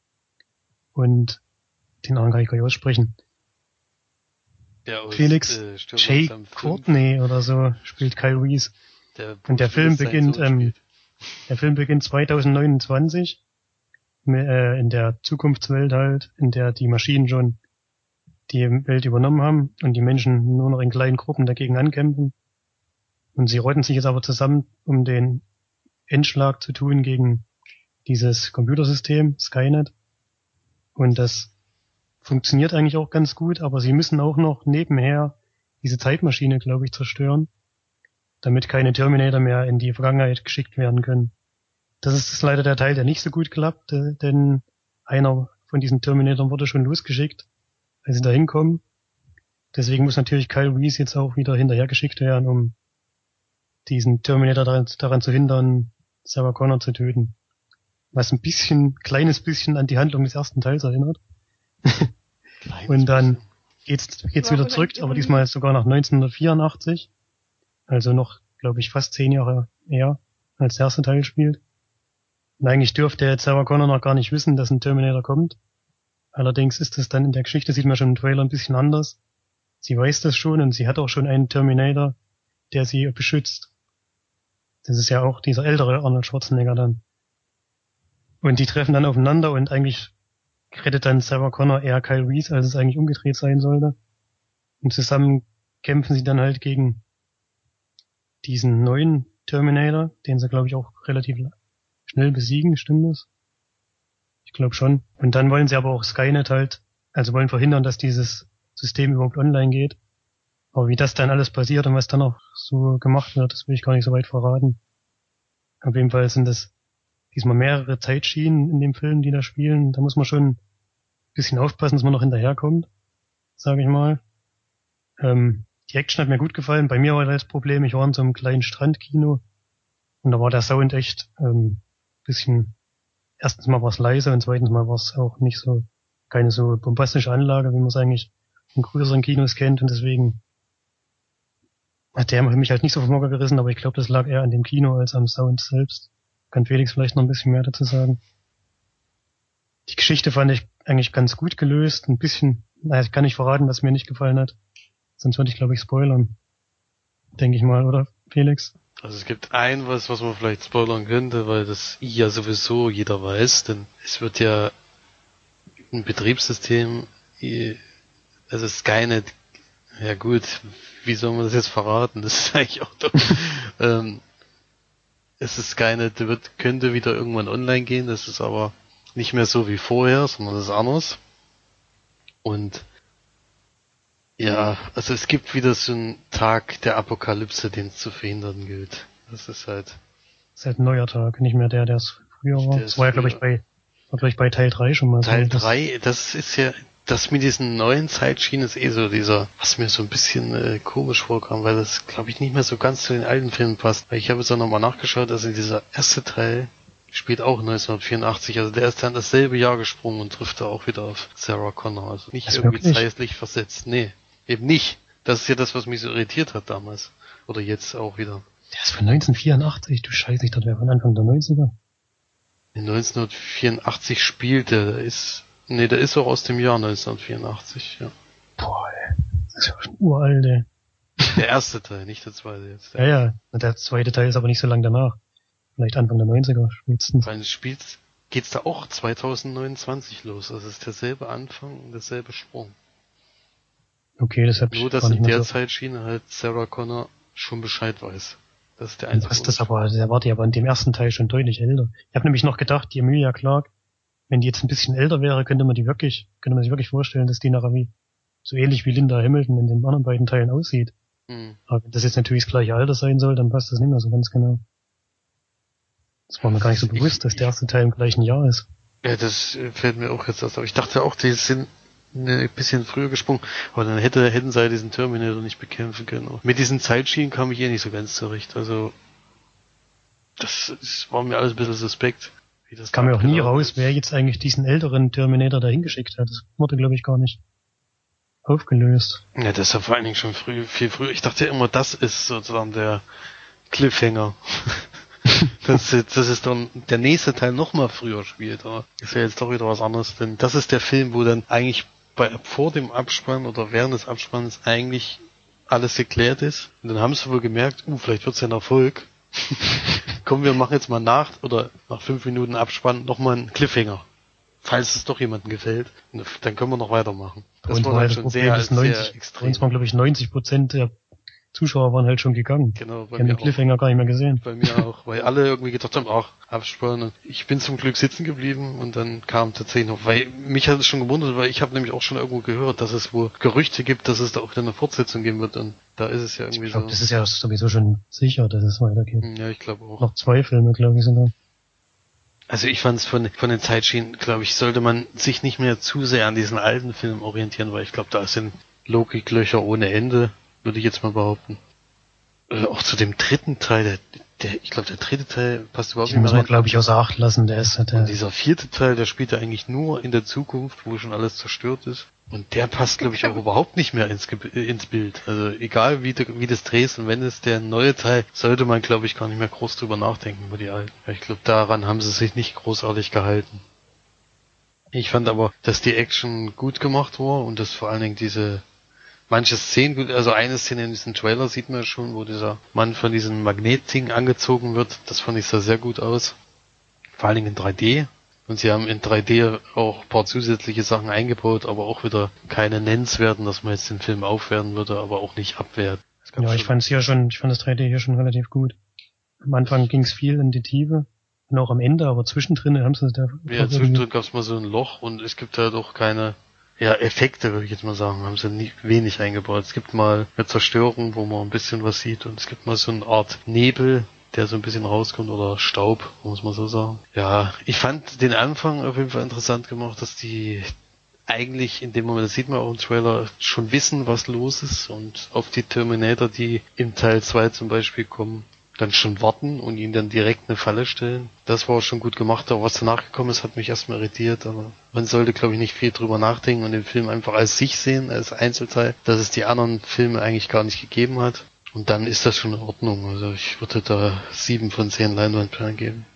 Und den anderen kann ich gar nicht aussprechen. Aus, Felix äh, fünf, Courtney oder so spielt Kyle Reese. Der Und der Film beginnt, ähm. Der Film beginnt 2029 mi- äh, in der Zukunftswelt halt, in der die Maschinen schon die Welt übernommen haben und die Menschen nur noch in kleinen Gruppen dagegen ankämpfen. Und sie rotten sich jetzt aber zusammen, um den Endschlag zu tun gegen dieses Computersystem, Skynet. Und das funktioniert eigentlich auch ganz gut, aber sie müssen auch noch nebenher diese Zeitmaschine, glaube ich, zerstören damit keine Terminator mehr in die Vergangenheit geschickt werden können. Das ist leider der Teil, der nicht so gut klappt, äh, denn einer von diesen Terminatoren wurde schon losgeschickt, als sie da hinkommen. Deswegen muss natürlich Kyle Reese jetzt auch wieder hinterher geschickt werden, um diesen Terminator daran, daran zu hindern, Sarah Connor zu töten. Was ein bisschen, kleines bisschen an die Handlung des ersten Teils erinnert. Kleines Und dann geht's, geht's wieder zurück, aber diesmal sogar nach 1984. Also noch, glaube ich, fast zehn Jahre eher, als der erste Teil spielt. Und eigentlich dürfte jetzt Sarah Connor noch gar nicht wissen, dass ein Terminator kommt. Allerdings ist es dann in der Geschichte, sieht man schon im Trailer ein bisschen anders. Sie weiß das schon und sie hat auch schon einen Terminator, der sie beschützt. Das ist ja auch dieser ältere Arnold Schwarzenegger dann. Und die treffen dann aufeinander und eigentlich rettet dann Sarah Connor eher Kyle Reese, als es eigentlich umgedreht sein sollte. Und zusammen kämpfen sie dann halt gegen diesen neuen Terminator, den sie, glaube ich, auch relativ schnell besiegen, stimmt das? Ich glaube schon. Und dann wollen sie aber auch Skynet halt, also wollen verhindern, dass dieses System überhaupt online geht. Aber wie das dann alles passiert und was dann auch so gemacht wird, das will ich gar nicht so weit verraten. Auf jeden Fall sind das diesmal mehrere Zeitschienen in dem Film, die da spielen. Da muss man schon ein bisschen aufpassen, dass man noch hinterherkommt, sage ich mal. Ähm, die Action hat mir gut gefallen. Bei mir war das Problem, ich war in so einem kleinen Strandkino und da war der Sound echt ähm, bisschen, erstens mal war es leise und zweitens mal war es auch nicht so, keine so bombastische Anlage, wie man es eigentlich in größeren Kinos kennt und deswegen hat der mich halt nicht so vom Hocker gerissen, aber ich glaube, das lag eher an dem Kino als am Sound selbst. Kann Felix vielleicht noch ein bisschen mehr dazu sagen. Die Geschichte fand ich eigentlich ganz gut gelöst, ein bisschen, naja, ich kann nicht verraten, was mir nicht gefallen hat. Sonst würde ich, glaube ich, spoilern. Denke ich mal, oder Felix? Also es gibt ein was, was man vielleicht spoilern könnte, weil das ja sowieso jeder weiß, denn es wird ja ein Betriebssystem, also Skynet, ja gut, wie soll man das jetzt verraten? Das ist eigentlich auch doch, ähm, es ist Skynet, wird, könnte wieder irgendwann online gehen, das ist aber nicht mehr so wie vorher, sondern das ist anders. Und ja, also es gibt wieder so einen Tag der Apokalypse, den es zu verhindern gilt. Das ist halt. Das ist halt ein neuer Tag, nicht mehr der, der es früher war. Das war ja, glaube ich, bei, war, glaube ich, bei Teil 3 schon mal Teil so. Teil 3, das ist ja, das mit diesen neuen Zeitschienen ist eh so dieser, was mir so ein bisschen äh, komisch vorkam, weil das, glaube ich, nicht mehr so ganz zu den alten Filmen passt. Weil ich habe jetzt auch nochmal nachgeschaut, also dieser erste Teil spielt auch 1984, also der ist dann dasselbe Jahr gesprungen und trifft da auch wieder auf Sarah Connor. Also nicht das irgendwie wirklich? zeitlich versetzt, nee. Eben nicht. Das ist ja das, was mich so irritiert hat damals. Oder jetzt auch wieder. Der ist von 1984, du Scheiße, ich dachte, der von Anfang der 90er. In 1984 spielte, ist, nee, der ist auch aus dem Jahr 1984, ja. Boah, ey. Das ist ja schon uralt, ey. Der erste Teil, nicht der zweite jetzt. Ja, ja. Der zweite Teil ist aber nicht so lang danach. Vielleicht Anfang der 90er spätestens. Weil es spielt, geht's da auch 2029 los. Also es ist derselbe Anfang und derselbe Sprung. Okay, das hat Nur, dass in der so. Zeitschiene halt Sarah Connor schon Bescheid weiß. Das ist der einzige. Was das aber, der war die aber in dem ersten Teil schon deutlich älter. Ich habe nämlich noch gedacht, die Emilia Clark, wenn die jetzt ein bisschen älter wäre, könnte man die wirklich, könnte man sich wirklich vorstellen, dass die nachher wie, so ähnlich wie Linda Hamilton in den anderen beiden Teilen aussieht. Mhm. Aber wenn das jetzt natürlich das gleiche Alter sein soll, dann passt das nicht mehr so ganz genau. Das war mir gar nicht so bewusst, dass der erste Teil im gleichen Jahr ist. Ja, das fällt mir auch jetzt aus. Aber ich dachte auch, die sind ein bisschen früher gesprungen, aber dann hätte, hätten sie ja diesen Terminator nicht bekämpfen können. Mit diesen Zeitschienen kam ich eh nicht so ganz zurecht. Also, das, das war mir alles ein bisschen suspekt. Das kam mir auch nie raus, wer jetzt eigentlich diesen älteren Terminator dahin geschickt hat. Das wurde, glaube ich, gar nicht aufgelöst. Ja, das ist ja vor allen Dingen schon früh, viel früher. Ich dachte ja immer, das ist sozusagen der Cliffhanger. das, das ist dann der nächste Teil noch mal früher spielt, aber ist ja jetzt doch wieder was anderes, denn das ist der Film, wo dann eigentlich bei, vor dem Abspann oder während des Abspanns eigentlich alles geklärt ist. Und dann haben sie wohl gemerkt, uh, vielleicht wird's ja ein Erfolg. Komm, wir machen jetzt mal nach oder nach fünf Minuten Abspann nochmal einen Cliffhanger. Falls es doch jemandem gefällt, dann können wir noch weitermachen. Das war dann schon sehr, 90, sehr extrem. Uns waren, glaube ich, 90 Prozent der Zuschauer waren halt schon gegangen. Genau, bei Die haben den Cliffhanger auch. gar nicht mehr gesehen. Bei mir auch, weil alle irgendwie gedacht haben, ach, Abspann. Ich bin zum Glück sitzen geblieben und dann kam tatsächlich noch, weil mich hat es schon gewundert, weil ich habe nämlich auch schon irgendwo gehört, dass es wohl Gerüchte gibt, dass es da auch wieder eine Fortsetzung geben wird und da ist es ja irgendwie ich glaub, so. Das ist ja sowieso schon sicher, dass es weitergeht. Hm, ja, ich glaube auch. Noch zwei Filme, glaube ich sogar. Also ich fand es von, von den Zeitschienen, glaube ich, sollte man sich nicht mehr zu sehr an diesen alten Filmen orientieren, weil ich glaube, da sind Logiklöcher ohne Ende, würde ich jetzt mal behaupten äh, auch zu dem dritten Teil, der, der ich glaube, der dritte Teil passt überhaupt Den nicht mehr rein. glaube ich, außer Acht lassen, der ist halt der Und dieser vierte Teil, der spielt ja eigentlich nur in der Zukunft, wo schon alles zerstört ist. Und der passt, glaube ich, auch überhaupt nicht mehr ins, ins Bild. Also egal wie, du, wie das drehst und wenn es der neue Teil, sollte man, glaube ich, gar nicht mehr groß drüber nachdenken über die alten. Ich glaube, daran haben sie sich nicht großartig gehalten. Ich fand aber, dass die Action gut gemacht war und dass vor allen Dingen diese manche Szenen, also eine Szene in diesem Trailer sieht man schon, wo dieser Mann von diesem Magnetding angezogen wird. Das fand ich sah sehr gut aus. Vor allen Dingen in 3D. Und sie haben in 3D auch ein paar zusätzliche Sachen eingebaut, aber auch wieder keine nennenswerten, dass man jetzt den Film aufwerten würde, aber auch nicht abwerten. Ja, ich fand es hier schon, ich fand das 3D hier schon relativ gut. Am Anfang ging es viel in die Tiefe und auch am Ende, aber zwischendrin haben sie da Ja, zwischendrin gab es mal so ein Loch und es gibt halt auch keine ja, Effekte, würde ich jetzt mal sagen, haben sie nie, wenig eingebaut. Es gibt mal eine Zerstörung, wo man ein bisschen was sieht und es gibt mal so eine Art Nebel, der so ein bisschen rauskommt oder Staub, muss man so sagen. Ja, ich fand den Anfang auf jeden Fall interessant gemacht, dass die eigentlich in dem Moment, das sieht man auch im Trailer, schon wissen, was los ist und auf die Terminator, die im Teil 2 zum Beispiel kommen, dann schon warten und ihnen dann direkt eine Falle stellen. Das war schon gut gemacht, aber was danach gekommen ist, hat mich erstmal irritiert, aber man sollte, glaube ich, nicht viel drüber nachdenken und den Film einfach als sich sehen, als Einzelteil, dass es die anderen Filme eigentlich gar nicht gegeben hat. Und dann ist das schon in Ordnung. Also ich würde da sieben von zehn Leinwandperlen geben.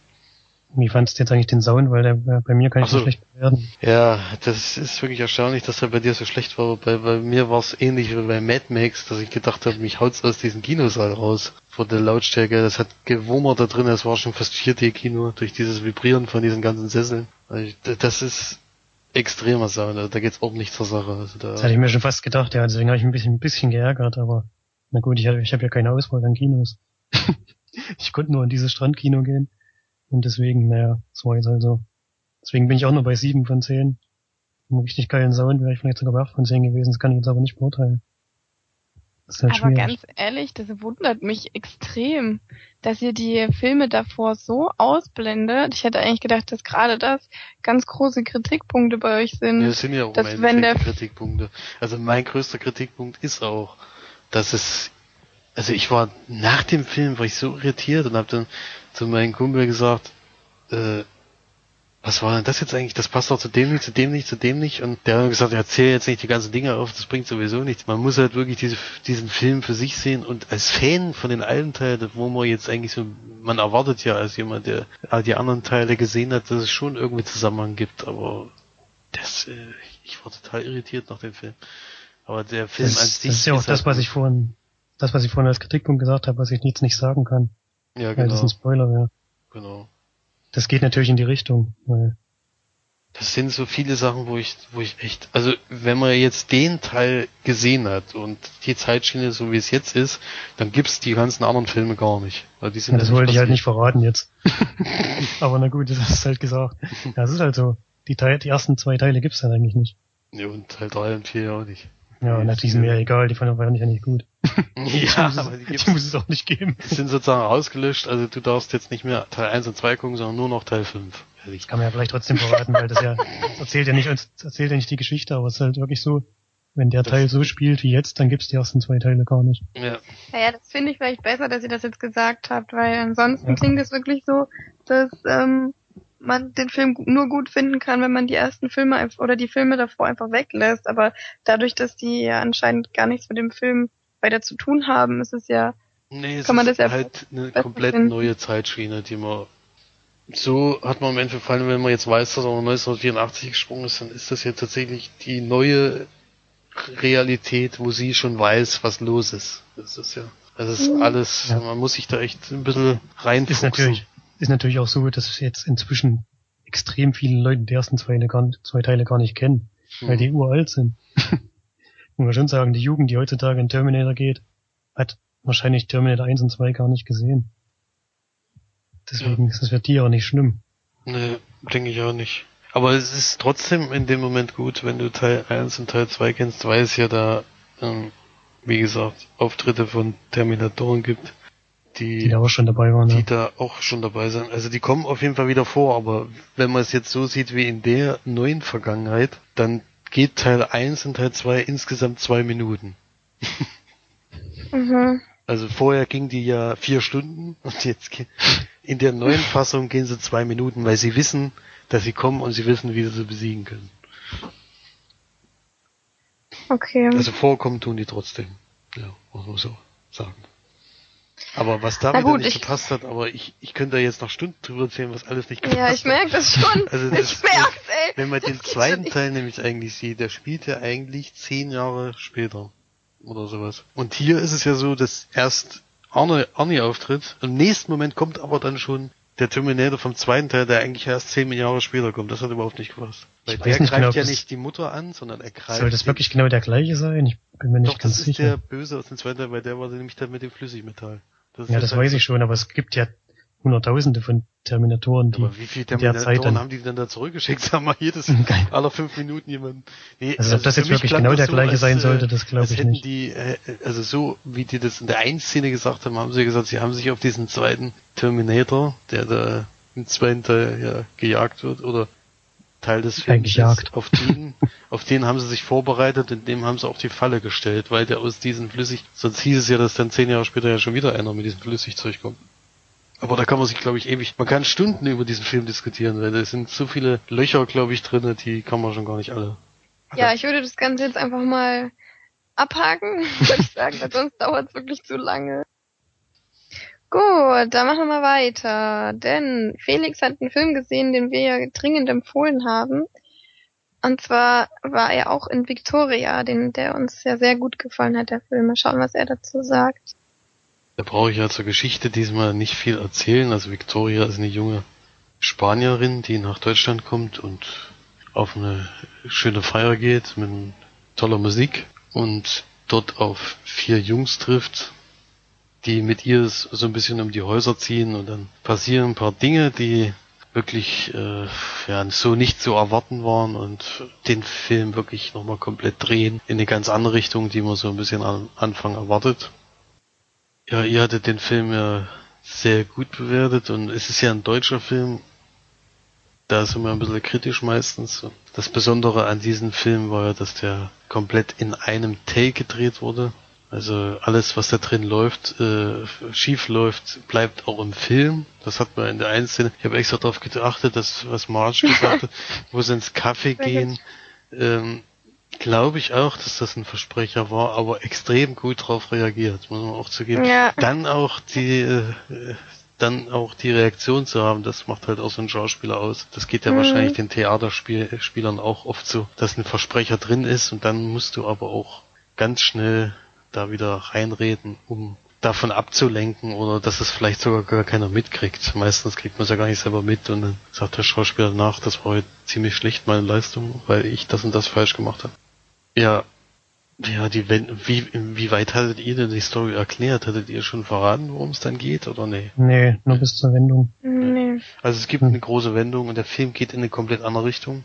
Wie fandst du jetzt eigentlich den Sound, weil der äh, bei mir kann ich so. so schlecht bewerten. Ja, das ist wirklich erstaunlich, dass er bei dir so schlecht war. Bei, bei mir war es ähnlich wie bei Mad Max, dass ich gedacht habe, mich haut's aus diesem Kinosaal raus. Vor der Lautstärke, das hat gewummert da drin, es war schon fast 4D-Kino durch dieses Vibrieren von diesen ganzen Sesseln. Also das ist extremer Sound, also da geht's ordentlich zur Sache. Also Das da, hatte ich mir schon fast gedacht, ja, deswegen habe ich mich ein bisschen, ein bisschen geärgert, aber na gut, ich habe ich hab ja keine Auswahl an Kinos. ich konnte nur in dieses Strandkino gehen und deswegen, naja, das war jetzt halt so. Deswegen bin ich auch nur bei sieben von zehn. Einen richtig geilen Sound wäre ich vielleicht sogar bei acht von zehn gewesen, das kann ich jetzt aber nicht beurteilen. Das ist halt Aber schwierig. ganz ehrlich, das wundert mich extrem, dass ihr die Filme davor so ausblendet. Ich hätte eigentlich gedacht, dass gerade das ganz große Kritikpunkte bei euch sind. Ja, das sind ja auch dass wenn der- Kritikpunkte. Also mein größter Kritikpunkt ist auch, dass es, also ich war nach dem Film war ich so irritiert und habe dann zu meinem Kumpel gesagt, äh, was war denn das jetzt eigentlich? Das passt doch zu dem nicht, zu dem nicht, zu dem nicht. Und der hat gesagt, erzähl jetzt nicht die ganzen Dinge auf, das bringt sowieso nichts. Man muss halt wirklich diese, diesen Film für sich sehen und als Fan von den alten Teilen, wo man jetzt eigentlich so, man erwartet ja als jemand, der all die anderen Teile gesehen hat, dass es schon irgendwie Zusammenhang gibt, aber das, äh, ich war total irritiert nach dem Film. Aber der Film Das, an das sich ist ja auch das, halt- was ich vorhin, das, was ich vorhin als Kritikpunkt gesagt habe, was ich jetzt nicht sagen kann, ja weil das genau, ein Spoiler wäre. genau. Das geht natürlich in die Richtung, weil Das sind so viele Sachen, wo ich, wo ich echt, also wenn man jetzt den Teil gesehen hat und die Zeitschiene so wie es jetzt ist, dann gibt's die ganzen anderen Filme gar nicht. Weil die sind Ja, das wollte ich halt nicht verraten jetzt. Aber na gut, das ist halt gesagt. Ja, es ist halt so. Die, Teil, die ersten zwei Teile gibt's halt eigentlich nicht. Ja, und Teil 3 und 4 auch nicht. Ja, na, die sind mir egal, die fanden wir ja nicht gut. Ja, aber die, die muss es auch nicht geben. die sind sozusagen ausgelöscht, also du darfst jetzt nicht mehr Teil 1 und 2 gucken, sondern nur noch Teil 5. Fertig. Kann man ja vielleicht trotzdem verraten, weil das ja, das erzählt ja nicht, das erzählt ja nicht die Geschichte, aber es ist halt wirklich so, wenn der Das- Teil so spielt wie jetzt, dann gibt's die ersten zwei Teile gar nicht. Ja, Naja, das finde ich vielleicht besser, dass ihr das jetzt gesagt habt, weil ansonsten Ja. klingt es wirklich so, dass ähm, man den Film gu- nur gut finden kann, wenn man die ersten Filme oder die Filme davor einfach weglässt. Aber dadurch, dass die ja anscheinend gar nichts mit dem Film weiter zu tun haben, ist es ja Nee, es Kann man ist das ja halt eine komplett finden. neue Zeitschiene, die man so hat man am Ende gefallen, wenn man jetzt weiß, dass er 1984 gesprungen ist, dann ist das ja tatsächlich die neue Realität, wo sie schon weiß, was los ist. Das ist ja, das ist alles, Ja. man muss sich da echt ein bisschen Ist reinfuchsen. natürlich, ist natürlich auch so, dass es jetzt inzwischen extrem viele Leute die ersten zwei, Teile gar- zwei Teile gar nicht kennen, weil Hm. die uralt sind. Muss man schon sagen, die Jugend, die heutzutage in Terminator geht, hat wahrscheinlich Terminator 1 und 2 gar nicht gesehen. Deswegen ist das für die auch nicht schlimm. Nee, denke ich auch nicht. Aber es ist trotzdem in dem Moment gut, wenn du Teil 1 und Teil 2 kennst, weil es ja da, ähm, wie gesagt, Auftritte von Terminatoren gibt, die, Die da auch schon dabei waren. die Ja. da auch schon dabei sind. Also die kommen auf jeden Fall wieder vor, aber wenn man es jetzt so sieht wie in der neuen Vergangenheit, dann geht Teil 1 und Teil 2 insgesamt zwei Minuten. mhm. Also vorher ging die ja vier Stunden und jetzt in der neuen Fassung gehen sie zwei Minuten, weil sie wissen, dass sie kommen und sie wissen, wie sie sie besiegen können. okay. Also vorkommen tun die trotzdem. Ja, muss man so sagen. Aber was da Na wieder gut, nicht ich- gepasst hat, aber ich, ich könnte da jetzt noch Stunden drüber erzählen, was alles nicht ja, gepasst ich merke das schon. Also das- ich merk's, ey. Wenn man Das den zweiten. Teil nämlich eigentlich sieht, der spielt ja eigentlich zehn Jahre später. Oder sowas. Und hier ist es ja so, dass erst Arne, Arnie auftritt, im nächsten Moment kommt aber dann schon der Terminator vom zweiten Teil, der eigentlich erst zehn Jahre später kommt, das hat überhaupt nicht gepasst. Weil Ich der nicht greift genau, ja nicht die Mutter an, sondern er greift. Soll das wirklich genau der gleiche sein? Ich bin mir nicht Doch, ganz das ist sicher. der Böse aus dem zweiten Teil, weil der war nämlich der mit dem Flüssigmetall. Ist ja, das halt- weiß ich schon, aber es gibt ja hunderttausende von Terminatoren, die Aber wie viele Terminatoren dann... haben die denn da zurückgeschickt? Sag mal, jedes, aller fünf Minuten jemanden. Nee, Also ob das jetzt wirklich genau das der so, gleiche als, sein äh, sollte, das glaube ich hätten nicht. die, äh, also so wie die das in der einen Szene gesagt haben, haben sie gesagt, sie haben sich auf diesen zweiten Terminator, der da im zweiten Teil ja gejagt wird, oder Teil des Films Eigentlich jagt. ist, auf den, auf den haben sie sich vorbereitet und dem haben sie auch die Falle gestellt, weil der aus diesem Flüssig, sonst hieß es ja, dass dann zehn Jahre später ja schon wieder einer mit diesem Flüssigzeug kommt. Aber da kann man sich, glaube ich, ewig, man kann Stunden über diesen Film diskutieren, weil da sind so viele Löcher, glaube ich, drin, die kann man schon gar nicht alle. Ja, ich würde das Ganze jetzt einfach mal abhaken, würde ich sagen, weil sonst dauert es wirklich zu lange. Gut, dann machen wir weiter. Denn Felix hat einen Film gesehen, den wir ja dringend empfohlen haben. Und zwar war er auch in Victoria, den, der uns ja sehr gut gefallen hat, der Film. Mal schauen, was er dazu sagt. Da brauche ich ja zur Geschichte diesmal nicht viel erzählen. Also Victoria ist eine junge Spanierin, die nach Deutschland kommt und auf eine schöne Feier geht mit toller Musik und dort auf vier Jungs trifft, die mit ihr so ein bisschen um die Häuser ziehen und dann passieren ein paar Dinge, die wirklich äh, ja, so nicht zu erwarten waren und den Film wirklich nochmal komplett drehen in eine ganz andere Richtung, die man so ein bisschen am Anfang erwartet. Ja, ihr hattet den Film ja sehr gut bewertet und es ist ja ein deutscher Film. Da sind wir ein bisschen kritisch meistens. Das Besondere an diesem Film war ja, dass der komplett in einem Take gedreht wurde. Also alles, was da drin läuft, äh, schief läuft, bleibt auch im Film. Das hat man in der einen Szene. Ich habe extra darauf geachtet, dass was Marge gesagt hat, wo sie ins Kaffee gehen. Ähm, Glaube ich auch, dass das ein Versprecher war, aber extrem gut drauf reagiert, muss man auch zugeben. Ja. Dann auch die, äh, dann auch die Reaktion zu haben, das macht halt auch so ein Schauspieler aus. Das geht ja Mhm. wahrscheinlich den Theaterspielern auch oft so, dass ein Versprecher drin ist und dann musst du aber auch ganz schnell da wieder reinreden, um davon abzulenken oder dass es vielleicht sogar gar keiner mitkriegt. Meistens kriegt man es ja gar nicht selber mit und dann sagt der Schauspieler nach, das war heute ziemlich schlecht meine Leistung, weil ich das und das falsch gemacht habe. Ja, ja, die wie wie weit hattet ihr denn die Story erklärt? Hattet ihr schon verraten, worum es dann geht oder nee? Nee, nur bis zur Wendung. Nee. Also es gibt eine große Wendung und der Film geht in eine komplett andere Richtung.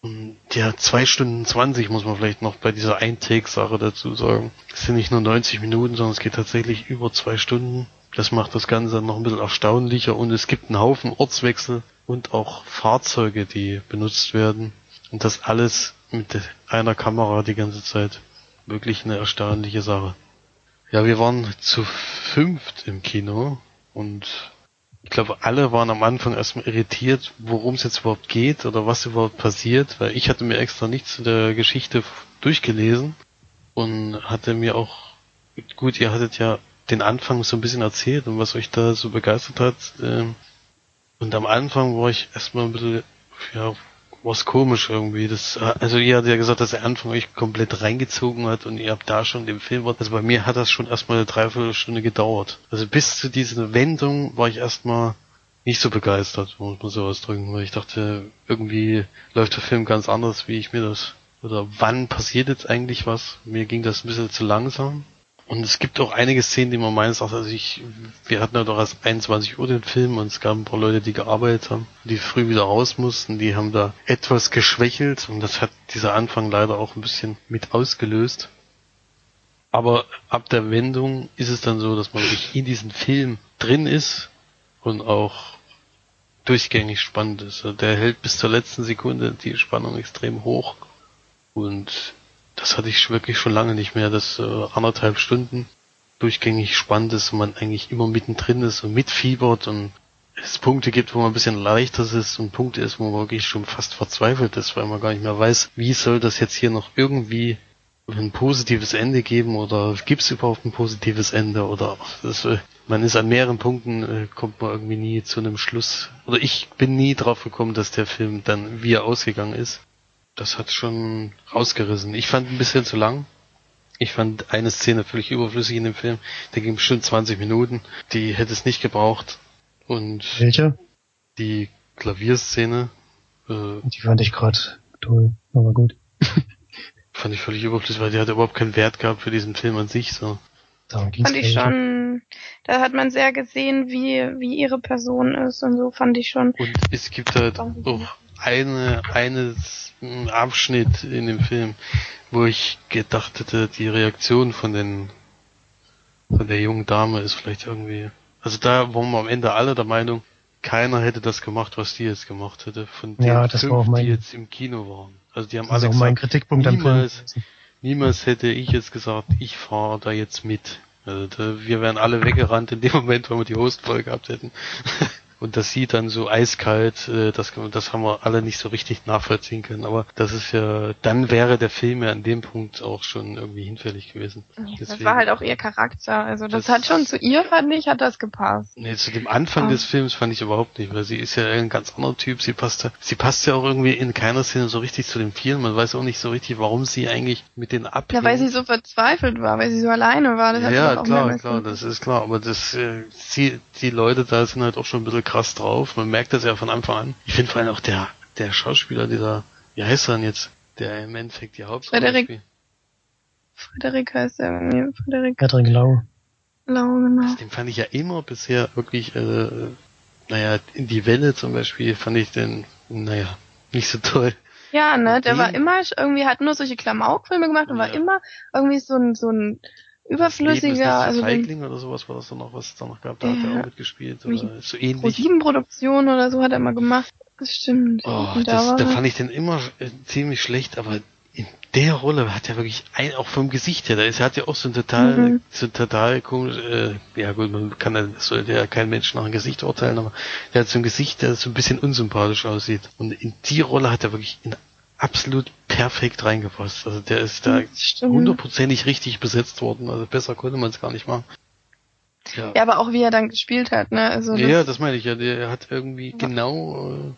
Und ja, zwei Stunden zwanzig muss man vielleicht noch bei dieser Eintake-Sache dazu sagen. Es sind nicht nur 90 Minuten, sondern es geht tatsächlich über zwei Stunden. Das macht das Ganze noch ein bisschen erstaunlicher und es gibt einen Haufen Ortswechsel und auch Fahrzeuge, die benutzt werden. Und das alles mit einer Kamera die ganze Zeit. Wirklich eine erstaunliche Sache. Ja, wir waren zu fünft im Kino und ich glaube, alle waren am Anfang erstmal irritiert, worum es jetzt überhaupt geht oder was überhaupt passiert, weil ich hatte mir extra nichts zu der Geschichte durchgelesen und hatte mir auch, gut, ihr hattet ja den Anfang so ein bisschen erzählt und was euch da so begeistert hat. ähm, Und am Anfang war ich erstmal ein bisschen, ja, was komisch irgendwie. Das, also ihr habt ja gesagt, dass der Anfang euch komplett reingezogen hat und ihr habt da schon den Film. Also bei mir hat das schon erstmal eine Dreiviertelstunde gedauert. Also bis zu dieser Wendung war ich erstmal nicht so begeistert, muss man so ausdrücken, weil ich dachte, irgendwie läuft der Film ganz anders, wie ich mir das, oder wann passiert jetzt eigentlich was? Mir ging das ein bisschen zu langsam. Und es gibt auch einige Szenen, die man meines Erachtens, also ich, wir hatten ja doch erst 21 Uhr den Film und es gab ein paar Leute, die gearbeitet haben, die früh wieder raus mussten, die haben da etwas geschwächelt und das hat dieser Anfang leider auch ein bisschen mit ausgelöst. Aber ab der Wendung ist es dann so, dass man wirklich in diesem Film drin ist und auch durchgängig spannend ist. Also Der hält bis zur letzten Sekunde die Spannung extrem hoch und das hatte ich wirklich schon lange nicht mehr, dass äh, anderthalb Stunden durchgängig spannend ist und man eigentlich immer mittendrin ist und mitfiebert und es Punkte gibt, wo man ein bisschen leichter ist und Punkte ist, wo man wirklich schon fast verzweifelt ist, weil man gar nicht mehr weiß, wie soll das jetzt hier noch irgendwie ein positives Ende geben oder gibt es überhaupt ein positives Ende oder das, äh, man ist an mehreren Punkten, äh, kommt man irgendwie nie zu einem Schluss. Oder ich bin nie drauf gekommen, dass der Film dann wie er ausgegangen ist. Das hat schon rausgerissen. Ich fand ein bisschen zu lang. Ich fand eine Szene völlig überflüssig in dem Film. Der ging bestimmt 20 Minuten. Die hätte es nicht gebraucht. Und Welche? die Klavierszene äh, Die fand ich gerade toll. Aber gut. fand ich völlig überflüssig, weil die hat überhaupt keinen Wert gehabt für diesen Film an sich. So. Darum ging's Fand ich schon, da hat man sehr gesehen, wie, wie ihre Person ist und so fand ich schon. Und es gibt halt auch eine, eines Abschnitt in dem Film, wo ich gedacht hätte, die Reaktion von den von der jungen Dame ist vielleicht irgendwie. Also da waren wir am Ende alle der Meinung, keiner hätte das gemacht, was die jetzt gemacht hätte, von den Ja, das fünf, war auch mein- die jetzt im Kino waren. Also die haben alle auch mein gesagt, Kritikpunkt niemals, niemals hätte ich jetzt gesagt, ich fahre da jetzt mit. Also da, wir wären alle weggerannt in dem Moment, wo wir die Host voll gehabt hätten. Und das sieht dann so eiskalt, äh, das, das haben wir alle nicht so richtig nachvollziehen können. Aber das ist ja, dann wäre der Film ja an dem Punkt auch schon irgendwie hinfällig gewesen. Das Deswegen- war halt auch ihr Charakter. Also das, Das- hat schon zu ihr, fand ich, hat das gepasst. Nee, zu dem Anfang Ah. des Films fand ich überhaupt nicht, weil sie ist ja ein ganz anderer Typ. Sie passt ja, sie passt ja auch irgendwie in keiner Szene so richtig zu den vielen. Man weiß auch nicht so richtig, warum sie eigentlich mit den abhängt. Ja, weil sie so verzweifelt war, weil sie so alleine war. Das ja, ja, sie klar, klar, das ist klar. Aber das, äh, sie, die Leute da sind halt auch schon ein bisschen krass drauf. Man merkt das ja von Anfang an. Ich finde vor allem auch der, der Schauspieler, dieser, wie heißt er denn jetzt? Der im Endeffekt die Hauptrolle Frederik. spielt. Frederik heißt er bei mir. Frederik Katrin Lau. Lau, genau. Den fand ich ja immer bisher wirklich, äh, naja, in die Welle zum Beispiel fand ich den, naja, nicht so toll. Ja, ne, der war immer irgendwie, hat nur solche Klamaukfilme gemacht und war Ja. immer irgendwie so ein, so ein Überflüssiger, so also Feigling oder sowas war das dann noch, was es da noch gab. Da hat Ja. er auch mitgespielt. Oder so ähnlich. Pro-7-Produktion oder so hat er immer gemacht. Das stimmt. Oh, da das, da fand ich den immer äh, ziemlich schlecht, aber in der Rolle hat er wirklich ein, auch vom Gesicht her, da ist, er hat ja auch so ein total, Mhm. so ein total komisch, äh, ja gut, man kann sollte ja kein Mensch nach dem Gesicht urteilen, aber der hat so ein Gesicht, der so ein bisschen unsympathisch aussieht. Und in die Rolle hat er wirklich in absolut perfekt reingepasst. Also der ist da hundertprozentig richtig besetzt worden. Also besser konnte man es gar nicht machen. Ja. Ja, aber auch wie er dann gespielt hat, ne? Also das, Ja, das meine ich ja. Der hat irgendwie genau äh,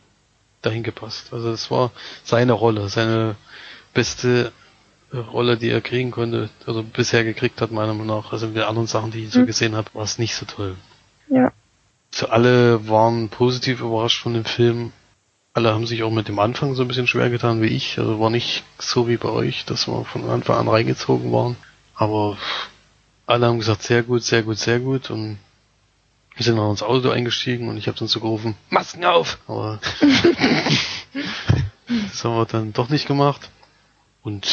dahin gepasst. Also das war seine Rolle, seine beste äh, Rolle, die er kriegen konnte, also bisher gekriegt hat, meiner Meinung nach. Also mit den anderen Sachen, die ich so Mhm. gesehen habe, war es nicht so toll. Ja. So alle waren positiv überrascht von dem Film. Alle haben sich auch mit dem Anfang so ein bisschen schwer getan wie ich. Also war nicht so wie bei euch, dass wir von Anfang an reingezogen waren. Aber alle haben gesagt, sehr gut, sehr gut, sehr gut. Und wir sind dann ins Auto eingestiegen und ich habe dann so gerufen, Masken auf! Aber das haben wir dann doch nicht gemacht. Und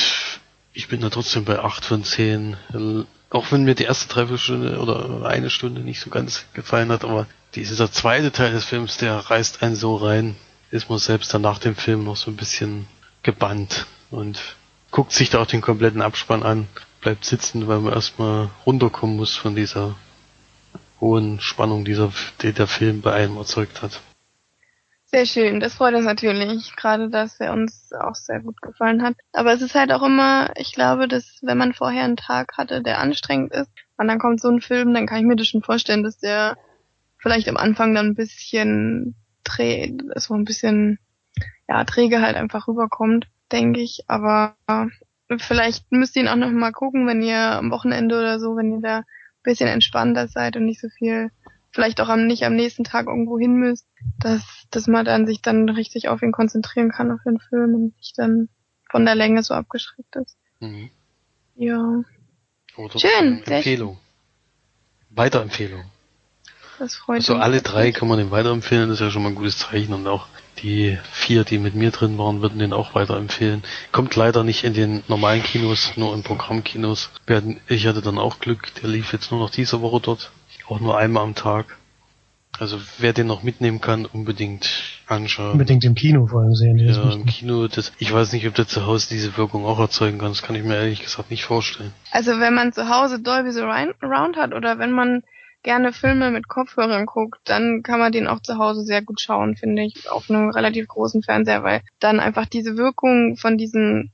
ich bin da trotzdem bei 8 von 10. Auch wenn mir die erste Dreiviertelstunde oder eine Stunde nicht so ganz gefallen hat, aber dieser zweite Teil des Films, der reißt einen so rein, ist man selbst dann nach dem Film noch so ein bisschen gebannt und guckt sich da auch den kompletten Abspann an, bleibt sitzen, weil man erstmal runterkommen muss von dieser hohen Spannung, dieser, die der Film bei einem erzeugt hat. Sehr schön, das freut uns natürlich, gerade dass er uns auch sehr gut gefallen hat. Aber es ist halt auch immer, ich glaube, dass wenn man vorher einen Tag hatte, der anstrengend ist, und dann kommt so ein Film, dann kann ich mir das schon vorstellen, dass der vielleicht am Anfang dann ein bisschen dreh, so ein bisschen, ja, träge halt einfach rüberkommt, denke ich. Aber vielleicht müsst ihr ihn auch noch mal gucken, wenn ihr am Wochenende oder so, wenn ihr da ein bisschen entspannter seid und nicht so viel vielleicht auch am, nicht am nächsten Tag irgendwo hin müsst, dass, dass man dann sich dann richtig auf ihn konzentrieren kann, auf den Film und nicht dann von der Länge so abgeschreckt ist. Mhm. Ja, Oder Schön, Empfehlung. Weiterempfehlung. Das freut Also mich. alle drei kann man den weiterempfehlen, das ist ja schon mal ein gutes Zeichen und auch die vier, die mit mir drin waren, würden den auch weiterempfehlen. Kommt leider nicht in den normalen Kinos, nur in Programmkinos. Ich hatte dann auch Glück, der lief jetzt nur noch diese Woche dort. Auch nur einmal am Tag. Also wer den noch mitnehmen kann, unbedingt anschauen. Unbedingt im Kino vor allem sehen. Ja, im. Kino, das, ich weiß nicht, ob der zu Hause diese Wirkung auch erzeugen kann. Das kann ich mir ehrlich gesagt nicht vorstellen. Also wenn man zu Hause Dolby Surround hat oder wenn man gerne Filme mit Kopfhörern guckt, dann kann man den auch zu Hause sehr gut schauen, finde ich, auf einem relativ großen Fernseher, weil dann einfach diese Wirkung von diesem,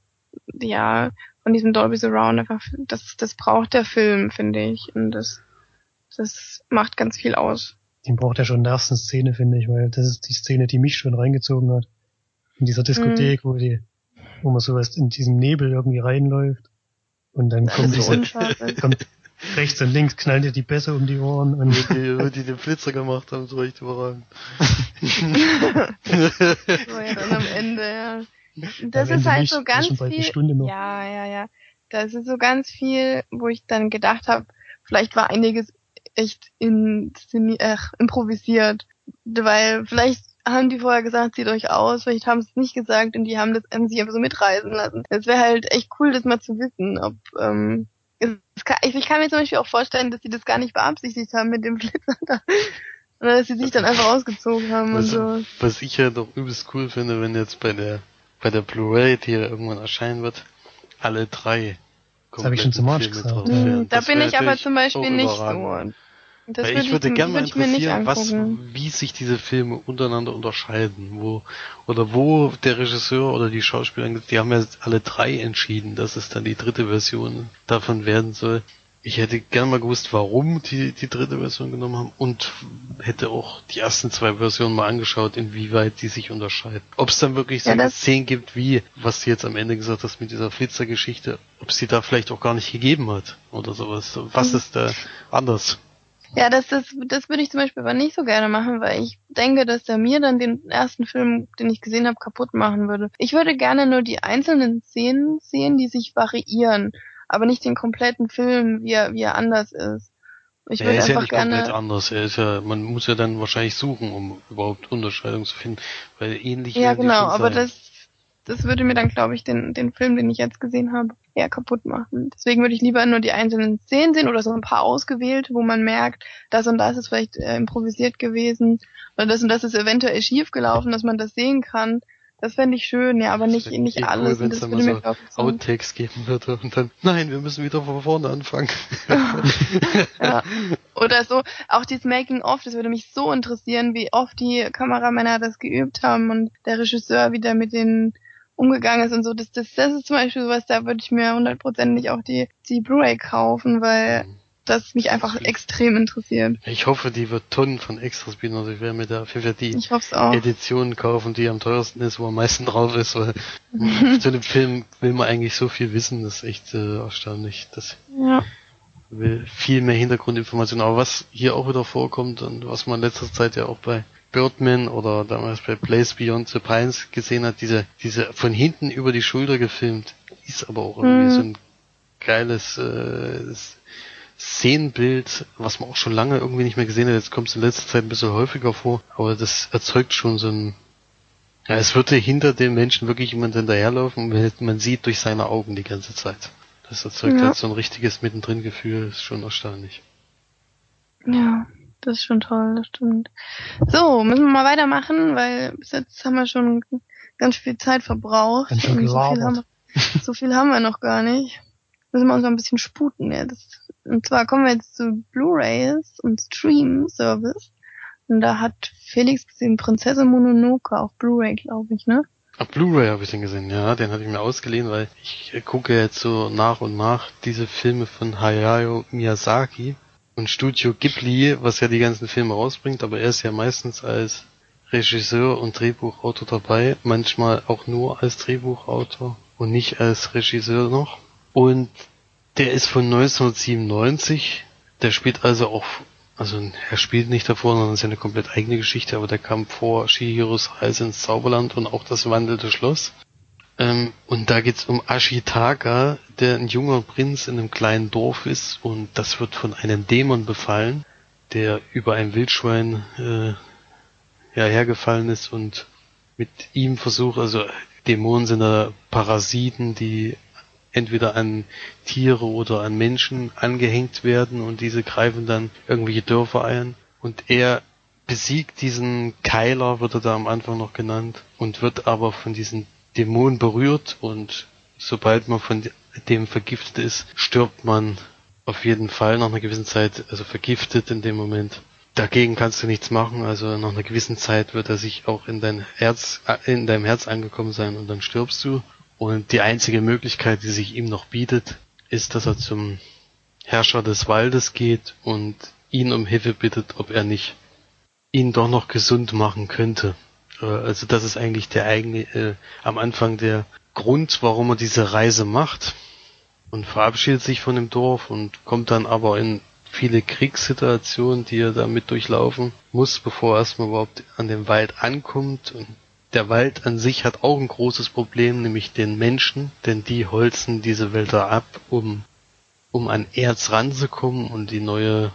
ja, von diesem Dolby Surround einfach, das, das braucht der Film, finde ich, und das, das macht ganz viel aus. Den braucht er schon in der ersten Szene, finde ich, weil das ist die Szene, die mich schon reingezogen hat. In dieser Diskothek, wo die, wo man sowas in diesem Nebel irgendwie reinläuft. Und dann kommt diese, kommt, Rechts und links knallen dir die Bässe um die Ohren und die, die den Flitzer gemacht haben, so echt überragend. So, ja, dann am Ende, ja. Das wenn ist halt so ganz viel. Ja, ja, ja. Das ist so ganz viel, wo ich dann gedacht habe, vielleicht war einiges echt inszeni ach, improvisiert. Weil vielleicht haben die vorher gesagt, zieht euch aus, vielleicht haben sie es nicht gesagt und die haben das haben sich einfach so mitreißen lassen. Es wäre halt echt cool, das mal zu wissen, ob ähm, kann, ich, ich kann mir zum Beispiel auch vorstellen, dass sie das gar nicht beabsichtigt haben mit dem Flitzer da. Oder dass sie sich dann einfach ausgezogen haben und Was, so. was ich ja doch übelst cool finde, wenn jetzt bei der bei der Blu-ray, die ja irgendwann erscheinen wird, alle drei Das habe ich schon zum March gesagt, drauf ja. Hm, Da bin ich aber zum Beispiel nicht so. Das Weil ich würde ich, gerne mal interessieren, was, wie sich diese Filme untereinander unterscheiden, wo, oder wo der Regisseur oder die Schauspieler, die haben ja alle drei entschieden, dass es dann die dritte Version davon werden soll. Ich hätte gern mal gewusst, warum die die dritte Version genommen haben und hätte auch die ersten zwei Versionen mal angeschaut, inwieweit die sich unterscheiden. Ob es dann wirklich so Ja, Szene gibt, wie, was sie jetzt am Ende gesagt hast mit dieser Flitzer-Geschichte, ob sie da vielleicht auch gar nicht gegeben hat oder sowas. Was Mhm. ist da anders? Ja, das, das, das würde ich zum Beispiel aber nicht so gerne machen, weil ich denke, dass der mir dann den ersten Film, den ich gesehen habe, kaputt machen würde. Ich würde gerne nur die einzelnen Szenen sehen, die sich variieren, aber nicht den kompletten Film, wie er, wie er anders ist. Ich er würde ist ja einfach nicht komplett gerne. anders. Er ist ja, man muss ja dann wahrscheinlich suchen, um überhaupt Unterscheidung zu finden, weil ähnlich Ja, genau, aber das, das würde mir dann, glaube ich, den, den Film, den ich jetzt gesehen habe, eher kaputt machen. Deswegen würde ich lieber nur die einzelnen Szenen sehen oder so ein paar ausgewählt, wo man merkt, das und das ist vielleicht äh, improvisiert gewesen oder das und das ist eventuell schief gelaufen, dass man das sehen kann. Das fände ich schön, ja, aber nicht, nicht eh alles. Cool, und wenn es dann mal so Outtakes geben würde und dann, nein, wir müssen wieder von vorne anfangen. ja. Oder so, auch dieses Making-of, das würde mich so interessieren, wie oft die Kameramänner das geübt haben und der Regisseur wieder mit denen umgegangen ist und so. Das, das, das ist zum Beispiel sowas, da würde ich mir hundertprozentig auch die, die Blu-ray kaufen, weil das mich einfach extrem interessiert. Ich hoffe, die wird Tonnen von Extras bieten, also ich werde mir da Fall die. Edition kaufen, die am teuersten ist, wo am meisten drauf ist, weil zu dem Film will man eigentlich so viel wissen, das ist echt äh, erstaunlich. Das Ja. will viel mehr Hintergrundinformationen. Aber was hier auch wieder vorkommt und was man in letzter Zeit ja auch bei Birdman oder damals bei Place Beyond the Pines gesehen hat, diese, diese von hinten über die Schulter gefilmt, ist aber auch irgendwie Mhm. so ein geiles äh, Szenenbild, was man auch schon lange irgendwie nicht mehr gesehen hat. Jetzt kommt es in letzter Zeit ein bisschen häufiger vor, aber das erzeugt schon so ein ja, es würde hinter dem Menschen wirklich jemand hinterherlaufen und man- man sieht durch seine Augen die ganze Zeit. Das erzeugt Ja. halt so ein richtiges Mittendrin-Gefühl, ist schon erstaunlich. Ja, das ist schon toll, das stimmt. So, müssen wir mal weitermachen, weil bis jetzt haben wir schon ganz viel Zeit verbraucht. Ganz schön so viel, haben wir, so viel haben wir noch gar nicht. Müssen wir uns mal ein bisschen sputen jetzt. Und zwar kommen wir jetzt zu Blu-rays und Stream-Service. Und da hat Felix gesehen Prinzessin Mononoke auf Blu-ray, glaube ich, ne? Auf Blu-ray habe ich den gesehen, ja, den hatte ich mir ausgeliehen, weil ich gucke jetzt so nach und nach diese Filme von Hayao Miyazaki und Studio Ghibli, was ja die ganzen Filme rausbringt, aber er ist ja meistens als Regisseur und Drehbuchautor dabei, manchmal auch nur als Drehbuchautor und nicht als Regisseur noch. Und der ist von 1997, der spielt also auch, also er spielt nicht davor, sondern ist ja eine komplett eigene Geschichte, aber der kam vor Shihiros Reise ins Zauberland und auch das wandelte Schloss. Ähm, und da geht's um Ashitaka, der ein junger Prinz in einem kleinen Dorf ist und das wird von einem Dämon befallen, der über ein Wildschwein äh, ja, hergefallen ist und mit ihm versucht, also Dämonen sind da Parasiten, die entweder an Tiere oder an Menschen angehängt werden und diese greifen dann irgendwelche Dörfer ein. Und er besiegt diesen Keiler, wird er da am Anfang noch genannt, und wird aber von diesen Dämonen berührt und sobald man von dem vergiftet ist, stirbt man auf jeden Fall nach einer gewissen Zeit, also vergiftet in dem Moment. Dagegen kannst du nichts machen, also nach einer gewissen Zeit wird er sich auch in dein Herz, äh, in deinem Herz angekommen sein und dann stirbst du. Und die einzige Möglichkeit, die sich ihm noch bietet, ist, dass er zum Herrscher des Waldes geht und ihn um Hilfe bittet, ob er nicht ihn doch noch gesund machen könnte. Äh, Also das ist eigentlich der eigene, äh, am Anfang der Grund, warum er diese Reise macht. und verabschiedet sich von dem Dorf und kommt dann aber in viele Kriegssituationen, die er damit durchlaufen muss, bevor er erstmal überhaupt an dem Wald ankommt. Und der Wald an sich hat auch ein großes Problem, nämlich den Menschen, denn die holzen diese Wälder ab, um, um an Erz ranzukommen und die neue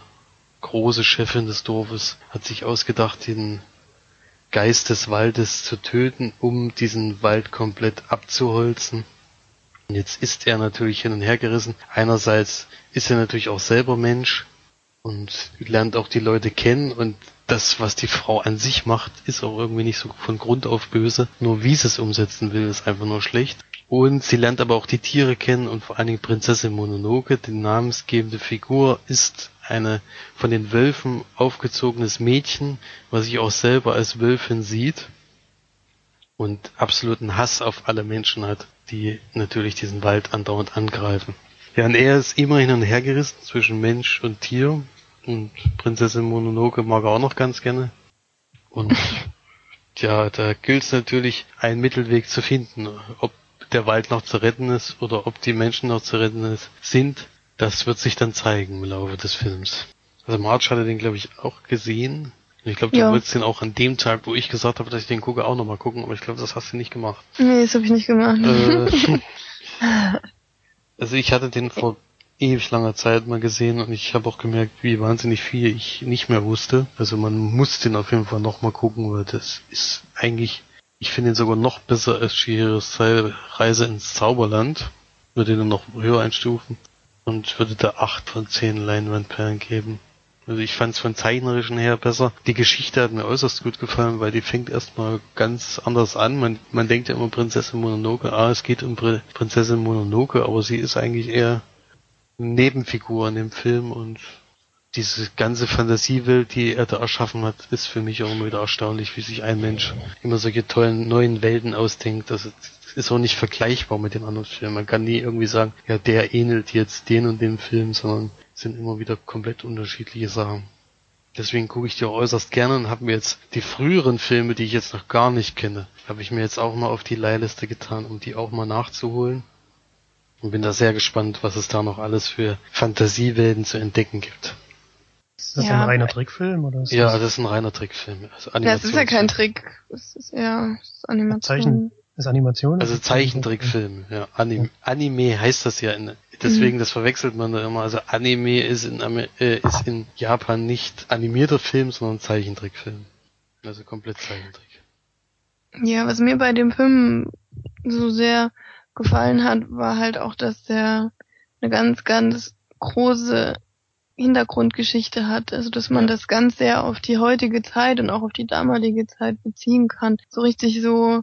große Chefin des Dorfes hat sich ausgedacht, den Geist des Waldes zu töten, um diesen Wald komplett abzuholzen. Jetzt ist er natürlich hin und her gerissen. Einerseits ist er natürlich auch selber Mensch und lernt auch die Leute kennen und das, was die Frau an sich macht, ist auch irgendwie nicht so von Grund auf böse. Nur wie sie es umsetzen will, ist einfach nur schlecht. Und sie lernt aber auch die Tiere kennen und vor allen Dingen Prinzessin Mononoke, die namensgebende Figur, ist eine von den Wölfen aufgezogenes Mädchen, was sich auch selber als Wölfin sieht und absoluten Hass auf alle Menschen hat, die natürlich diesen Wald andauernd angreifen. Ja, und er ist immer hin und her gerissen zwischen Mensch und Tier und Prinzessin Mononoke mag er auch noch ganz gerne. Und ja, da gilt es natürlich, einen Mittelweg zu finden, ob der Wald noch zu retten ist oder ob die Menschen noch zu retten ist, sind. Das wird sich dann zeigen im Laufe des Films. Also Marge hatte den, glaube ich, auch gesehen. Ich glaube, du Ja. wolltest den auch an dem Tag, wo ich gesagt habe, dass ich den gucke, auch nochmal gucken, aber ich glaube, das hast du nicht gemacht. Nee, das habe ich nicht gemacht. Äh, also ich hatte den vor ewig langer Zeit mal gesehen und ich habe auch gemerkt, wie wahnsinnig viel ich nicht mehr wusste. Also man muss den auf jeden Fall nochmal gucken, weil das ist eigentlich, ich finde ihn sogar noch besser als Shihiros Reise ins Zauberland. Würde den noch höher einstufen und würde da acht von zehn Leinwandperlen geben. Also ich fand es von zeichnerischen her besser. Die Geschichte hat mir äußerst gut gefallen, weil die fängt erstmal ganz anders an. Man, man denkt ja immer Prinzessin Mononoke, ah, es geht um Pri- Prinzessin Mononoke, aber sie ist eigentlich eher Nebenfigur in dem Film und diese ganze Fantasiewelt, die er da erschaffen hat, ist für mich auch immer wieder erstaunlich, wie sich ein Mensch immer solche tollen neuen Welten ausdenkt. Das ist auch nicht vergleichbar mit den anderen Filmen. Man kann nie irgendwie sagen, ja, der ähnelt jetzt den und dem Film, sondern sind immer wieder komplett unterschiedliche Sachen. Deswegen gucke ich die auch äußerst gerne und habe mir jetzt die früheren Filme, die ich jetzt noch gar nicht kenne, habe ich mir jetzt auch mal auf die Leihliste getan, um die auch mal nachzuholen. Und bin da sehr gespannt, was es da noch alles für Fantasiewelten zu entdecken gibt. Ist das Ja, ein reiner Trickfilm oder ist Ja, das das ist ein reiner Trickfilm. Ja, es ist ja kein. Trick. Es ist ist Animation. Zeichen- ist Animation? Also Zeichentrickfilm, ja. Anim Anime heißt das ja. In, deswegen, das verwechselt man da immer. Also Anime ist in, äh, ist in Japan nicht animierter Film, sondern Zeichentrickfilm. Also komplett Zeichentrick. Ja, was mir bei dem Film so sehr gefallen hat, war halt auch, dass der eine ganz, ganz große Hintergrundgeschichte hat. Also, dass man das ganz sehr auf die heutige Zeit und auch auf die damalige Zeit beziehen kann. So richtig so,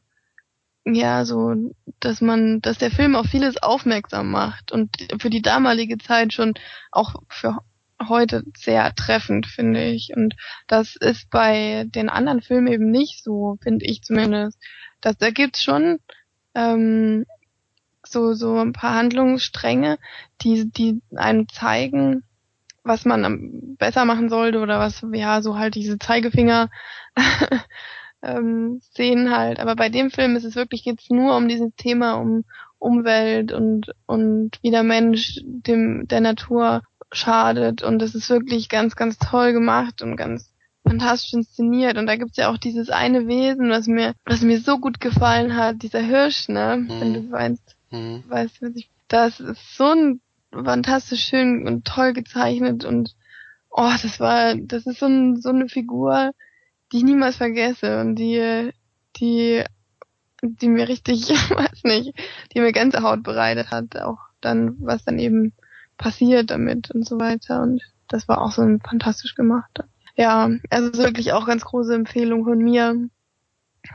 ja, so, dass man, dass der Film auf vieles aufmerksam macht und für die damalige Zeit schon auch für heute sehr treffend, finde ich. Und das ist bei den anderen Filmen eben nicht so, finde ich zumindest. Das, da gibt's schon ähm, so so ein paar Handlungsstränge, die die einem zeigen, was man besser machen sollte oder was ja so halt diese Zeigefinger ähm, Szenen halt. Aber bei dem Film ist es wirklich geht's nur um dieses Thema um Umwelt und und wie der Mensch dem der Natur schadet und es ist wirklich ganz ganz toll gemacht und ganz fantastisch inszeniert und da gibt's ja auch dieses eine Wesen, was mir was mir so gut gefallen hat, dieser Hirsch, ne, wenn du meinst, Mhm. weißt du, was ich das ist so ein fantastisch schön und toll gezeichnet und oh, das war das ist so, ein, so eine Figur, die ich niemals vergesse und die die die mir richtig, weiß nicht, die mir Gänsehaut bereitet hat, auch dann, was dann eben passiert damit und so weiter. Und das war auch so ein fantastisch gemacht. Ja, also wirklich auch ganz große Empfehlung von mir.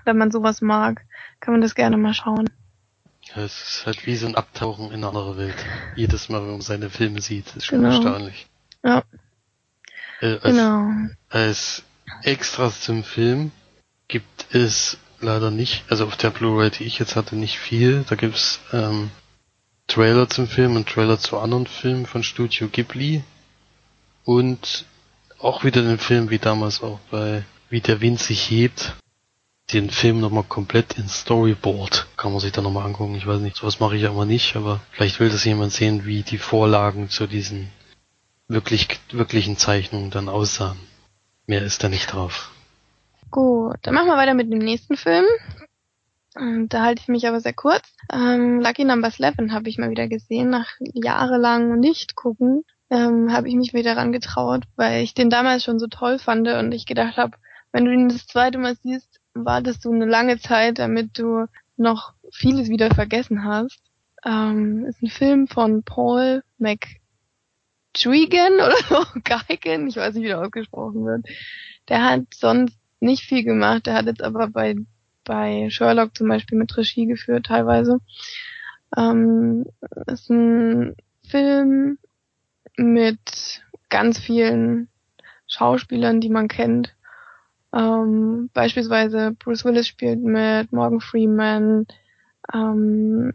Wenn man sowas mag, kann man das gerne mal schauen. Ja, es ist halt wie so ein Abtauchen in eine andere Welt. Jedes Mal, wenn man seine Filme sieht, ist schon Genau. erstaunlich. Ja, Äh, als, genau. als Extras zum Film gibt es leider nicht, also auf der Blu-ray, die ich jetzt hatte, nicht viel. Da gibt's ähm, Trailer zum Film und Trailer zu anderen Filmen von Studio Ghibli und auch wieder den Film wie damals auch bei Wie der Wind sich hebt. Den Film nochmal komplett in Storyboard. Kann man sich da nochmal angucken. Ich weiß nicht, sowas mache ich immer nicht, aber vielleicht will das jemand sehen, wie die Vorlagen zu diesen wirklich, wirklichen Zeichnungen dann aussahen. Mehr ist da nicht drauf. Gut, dann machen wir weiter mit dem nächsten Film. Ähm, Da halte ich mich aber sehr kurz. Ähm, Lucky Number 11 habe ich mal wieder gesehen, nach jahrelang nicht gucken. Ähm, habe ich mich wieder rangetraut, weil ich den damals schon so toll fand und ich gedacht habe, wenn du ihn das zweite Mal siehst, wartest du eine lange Zeit, damit du noch vieles wieder vergessen hast. Ähm, ist ein Film von Paul McDregan oder so, Geigen, ich weiß nicht, wie der ausgesprochen wird. Der hat sonst nicht viel gemacht, der hat jetzt aber bei bei Sherlock zum Beispiel mit Regie geführt teilweise. Ähm, ist ein Film mit ganz vielen Schauspielern, die man kennt. Ähm, beispielsweise Bruce Willis spielt mit, Morgan Freeman, ähm,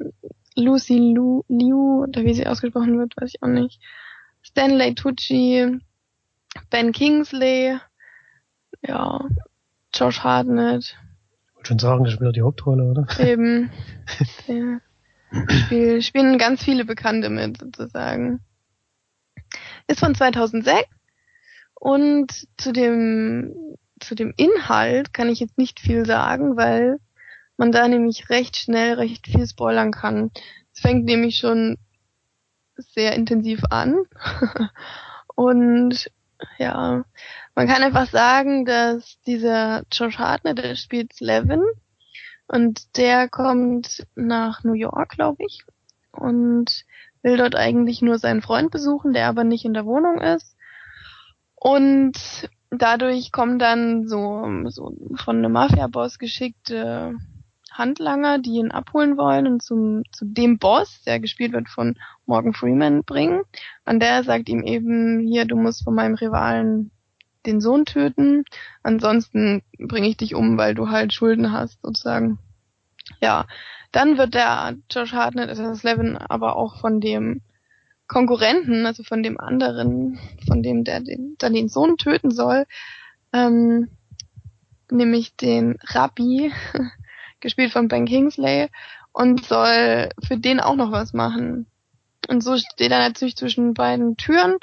Lucy Liu, Liu, oder wie sie ausgesprochen wird, weiß ich auch nicht. Stanley Tucci, Ben Kingsley, ja, Josh Hartnett, Ich wollte schon sagen, das spielt er die Hauptrolle, oder? Eben. Der Spiel, spielen ganz viele Bekannte mit, sozusagen. Ist von 2006 und zu dem, zu dem Inhalt kann ich jetzt nicht viel sagen, weil man da nämlich recht schnell recht viel spoilern kann. Es fängt nämlich schon sehr intensiv an. und ja, man kann einfach sagen, dass dieser Josh Hartnett, der spielt Slevin und der kommt nach New York, glaube ich, und will dort eigentlich nur seinen Freund besuchen, der aber nicht in der Wohnung ist. Und dadurch kommen dann so, so von einem Mafia-Boss geschickte Handlanger, die ihn abholen wollen und zum, zu dem Boss, der gespielt wird von Morgan Freeman, bringen. Und der sagt ihm eben, hier, du musst von meinem Rivalen den Sohn töten, ansonsten bringe ich dich um, weil du halt Schulden hast, sozusagen. Ja, dann wird der Josh Hartnett, also Slevin, aber auch von dem Konkurrenten, also von dem anderen, von dem der den, dann den Sohn töten soll, ähm, nämlich den Rabbi, gespielt von Ben Kingsley, und soll für den auch noch was machen. Und so steht er natürlich zwischen beiden Türen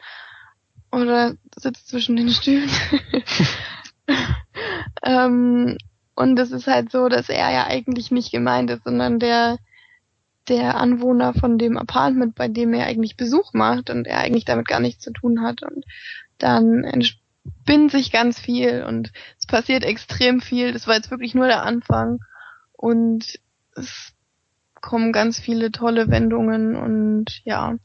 oder sitzt zwischen den Stühlen. ähm, und es ist halt so, dass er ja eigentlich nicht gemeint ist, sondern der der Anwohner von dem Apartment, bei dem er eigentlich Besuch macht und er eigentlich damit gar nichts zu tun hat. Und dann entspinnt sich ganz viel und es passiert extrem viel. Das war jetzt wirklich nur der Anfang. Und es kommen ganz viele tolle Wendungen und ja.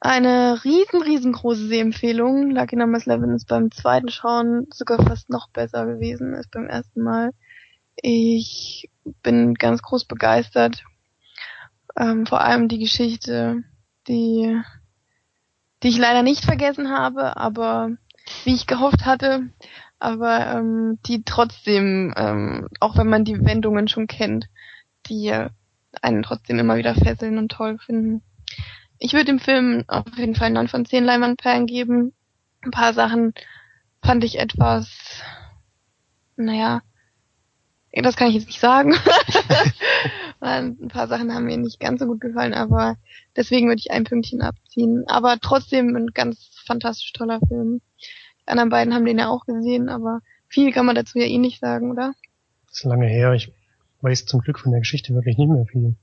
Eine riesen, riesengroße Sehempfehlung. Lucky Number 11 ist beim zweiten Schauen sogar fast noch besser gewesen als beim ersten Mal. Ich bin ganz groß begeistert. Ähm, vor allem die Geschichte, die, die ich leider nicht vergessen habe, aber wie ich gehofft hatte, aber ähm, die trotzdem, ähm, auch wenn man die Wendungen schon kennt, die einen trotzdem immer wieder fesseln und toll finden. Ich würde dem Film auf jeden Fall 9 von 10 Leinwandperlen geben. Ein paar Sachen fand ich etwas, naja, das kann ich jetzt nicht sagen. ein paar Sachen haben mir nicht ganz so gut gefallen, aber deswegen würde ich ein Pünktchen abziehen. Aber trotzdem ein ganz fantastisch toller Film. Die anderen beiden haben den ja auch gesehen, aber viel kann man dazu ja eh nicht sagen, oder? Das ist lange her. Ich weiß zum Glück von der Geschichte wirklich nicht mehr viel.